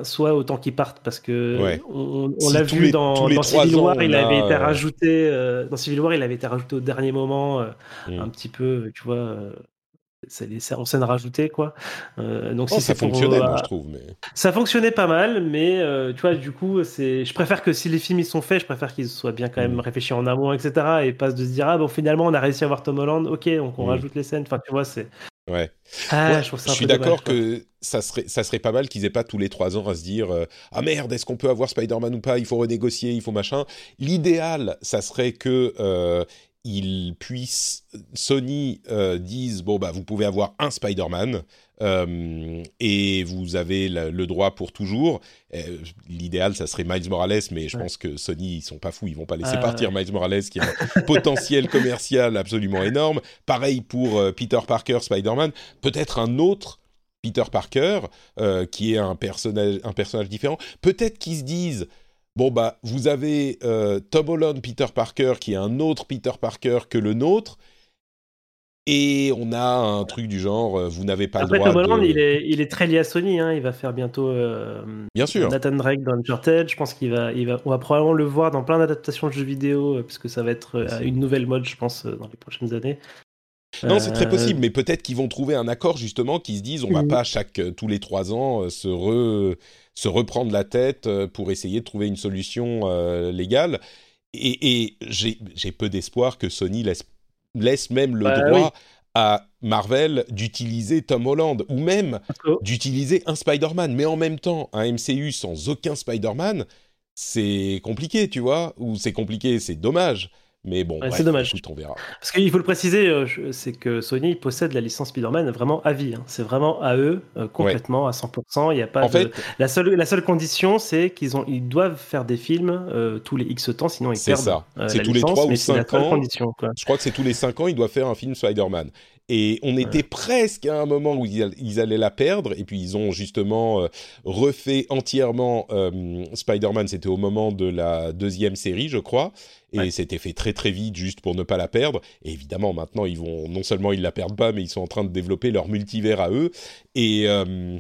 soit autant qu'il parte parce que on, l'a vu dans, dans Civil War, il avait été rajouté dans Civil War, il avait été rajouté au dernier moment, mm. un petit peu, tu vois, c'est en scène rajoutée quoi. Euh, donc si ça fonctionnait moi, je trouve mais ça fonctionnait pas mal mais euh, tu vois du coup c'est je préfère que si les films ils sont faits je préfère qu'ils soient bien quand même mm. réfléchis en amont etc et pas de se dire ah bon finalement on a réussi à voir Tom Holland ok donc on mm. rajoute les scènes. Enfin tu vois c'est ouais. Ah, je, suis d'accord que ça serait, ça serait pas mal qu'ils aient pas tous les trois ans à se dire euh, ah merde est-ce qu'on peut avoir Spider-Man ou pas? Il faut renégocier il faut machin. L'idéal ça serait que ils puissent Sony euh, dise bon bah vous pouvez avoir un Spider-Man euh, et vous avez le, droit pour toujours. Euh, l'idéal ça serait Miles Morales, mais je pense que Sony ils sont pas fous, ils vont pas laisser ah, partir Miles Morales qui a un potentiel *laughs* commercial absolument énorme. Pareil pour Peter Parker Spider-Man, peut-être un autre Peter Parker qui est un personnage un personnage différent. Peut-être qu'ils se disent bon bah vous avez euh, Tom Holland, Peter Parker, qui est un autre Peter Parker que le nôtre. Et on a un truc du genre, euh, vous n'avez pas le droit Tom Holland, il, est, il est très lié à Sony. Hein. Il va faire bientôt euh, Bien sûr. Nathan Drake dans Uncharted. Je pense qu'il va, il va, on va probablement le voir dans plein d'adaptations de jeux vidéo, puisque ça va être une nouvelle mode, je pense, dans les prochaines années. Non, c'est très possible, mais peut-être qu'ils vont trouver un accord justement qui se disent on va pas chaque tous les trois ans se re se reprendre la tête euh, pour essayer de trouver une solution euh, légale. Et, j'ai peu d'espoir que Sony laisse, laisse même le bah droit à Marvel d'utiliser Tom Holland ou même d'utiliser un Spider-Man. Mais en même temps, un MCU sans aucun Spider-Man, c'est compliqué, tu vois Ou c'est compliqué, c'est dommage. Mais bon, c'est dommage. on verra. Parce qu'il faut le préciser, euh, c'est que Sony possède la licence Spider-Man vraiment à vie. Hein. C'est vraiment à eux, euh, complètement, à 100%. Il y a pas en fait, la, seule, la seule condition, c'est qu'ils ont, ils doivent faire des films euh, tous les X temps, sinon ils perdent. C'est ça. c'est tous les 3 ou 5 ans. Je crois que c'est tous les 5 ans, ils doivent faire un film Spider-Man. Et on était presque à un moment où ils, allaient la perdre, et puis ils ont justement refait entièrement Spider-Man, c'était au moment de la deuxième série, je crois, et c'était fait très très vite juste pour ne pas la perdre. Et évidemment, maintenant, ils vont non seulement ils la perdent pas, mais ils sont en train de développer leur multivers à eux. Et euh,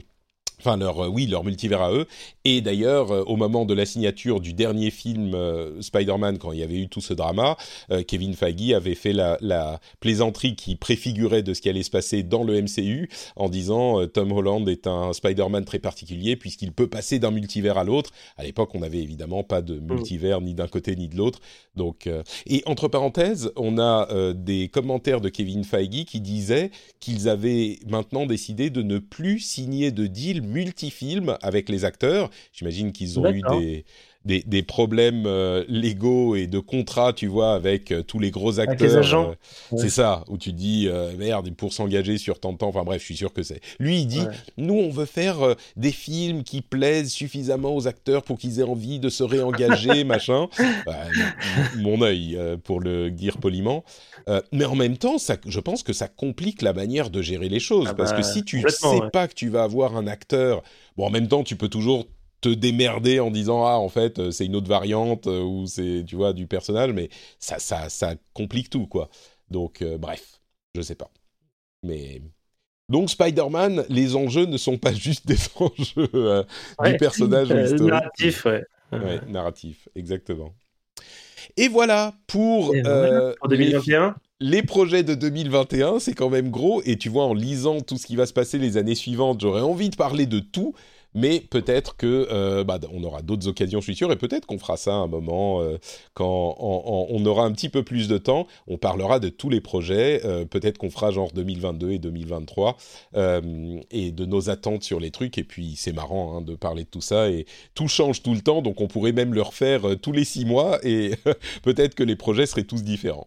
Enfin, leur, euh, oui, leur multivers à eux. Et d'ailleurs, euh, au moment de la signature du dernier film euh, Spider-Man, quand il y avait eu tout ce drama, Kevin Feige avait fait la, la, plaisanterie qui préfigurait de ce qui allait se passer dans le MCU, en disant Tom Holland est un Spider-Man très particulier puisqu'il peut passer d'un multivers à l'autre. À l'époque, on n'avait évidemment pas de multivers ni d'un côté ni de l'autre. Donc, et entre parenthèses, on a des commentaires de Kevin Feige qui disaient qu'ils avaient maintenant décidé de ne plus signer de deal multifilm avec les acteurs. J'imagine qu'ils ont eu des, des, problèmes euh, légaux et de contrat, tu vois, avec euh, tous les gros acteurs. Euh, c'est ça, où tu dis, merde, pour s'engager sur tant de temps, enfin bref, je suis sûr que c'est. Lui, il dit, nous, on veut faire des films qui plaisent suffisamment aux acteurs pour qu'ils aient envie de se réengager, *laughs* machin. Bah, mon œil, pour le dire poliment. mais en même temps, ça, je pense que ça complique la manière de gérer les choses. Ah parce que bah, si tu sais pas que tu vas avoir un acteur, bon, en même temps, tu peux toujours te démerder en disant ah en fait euh, c'est une autre variante euh, ou c'est tu vois du personnage mais ça ça ça complique tout quoi. Donc euh, bref je sais pas. Mais donc Spider-Man les enjeux ne sont pas *laughs* juste des enjeux du personnage *laughs* narratif ouais. ouais narratif exactement. Et voilà pour, pour 2021 les projets de 2021, c'est quand même gros, et tu vois, en lisant tout ce qui va se passer les années suivantes, j'aurais envie de parler de tout, mais peut-être que euh, bah, on aura d'autres occasions, je suis sûr, et peut-être qu'on fera ça à un moment euh, quand on aura un petit peu plus de temps. On parlera de tous les projets. Euh, peut-être qu'on fera genre 2022 et 2023 et de nos attentes sur les trucs. Et puis c'est marrant hein, de parler de tout ça et tout change tout le temps, donc on pourrait même le refaire tous les six mois et *laughs* peut-être que les projets seraient tous différents.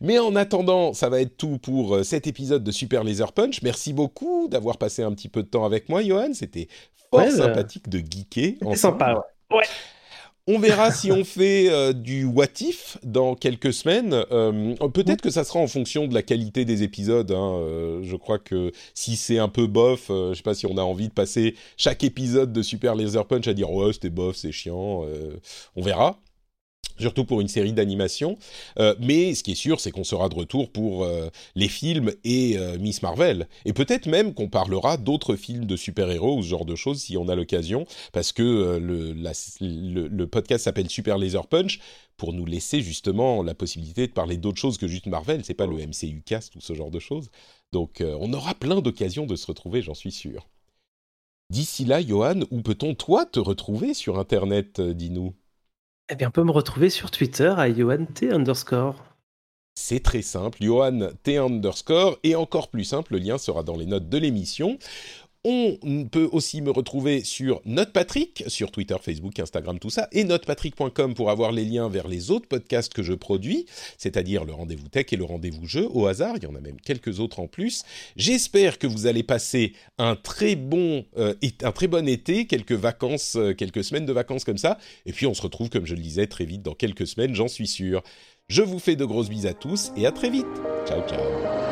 Mais en attendant, ça va être tout pour cet épisode de Super Laser Punch. Merci beaucoup d'avoir passé un petit peu de temps avec moi, Johan. C'était fort sympathique de geeker. C'est sympa, ouais. On verra si on fait euh, du what if dans quelques semaines. Euh, peut-être que ça sera en fonction de la qualité des épisodes. Hein. Euh, je crois que si c'est un peu bof, je sais pas si on a envie de passer chaque épisode de Super Laser Punch à dire ouais c'était bof, c'est chiant. on verra surtout pour une série d'animation. Euh, mais ce qui est sûr, c'est qu'on sera de retour pour euh, les films et euh, Miss Marvel. Et peut-être même qu'on parlera d'autres films de super-héros ou ce genre de choses si on a l'occasion, parce que le, podcast s'appelle Super Laser Punch pour nous laisser justement la possibilité de parler d'autres choses que juste Marvel. C'est pas le MCU cast ou ce genre de choses. Donc on aura plein d'occasions de se retrouver, j'en suis sûr. D'ici là, Johan, où peut-on toi te retrouver sur Internet, dis-nous? Eh bien, on peut me retrouver sur Twitter à T underscore. C'est très simple, Johan underscore, et encore plus simple, le lien sera dans les notes de l'émission. On peut aussi me retrouver sur NotePatrick, sur Twitter, Facebook, Instagram, tout ça, et notepatrick.com pour avoir les liens vers les autres podcasts que je produis, c'est-à-dire le rendez-vous tech et le rendez-vous jeu, au hasard, il y en a même quelques autres en plus. J'espère que vous allez passer un très bon, euh, un très bon été, quelques vacances, euh, quelques semaines de vacances comme ça, et puis on se retrouve, comme je le disais, très vite dans quelques semaines, j'en suis sûr. Je vous fais de grosses bises à tous et à très vite. Ciao, ciao.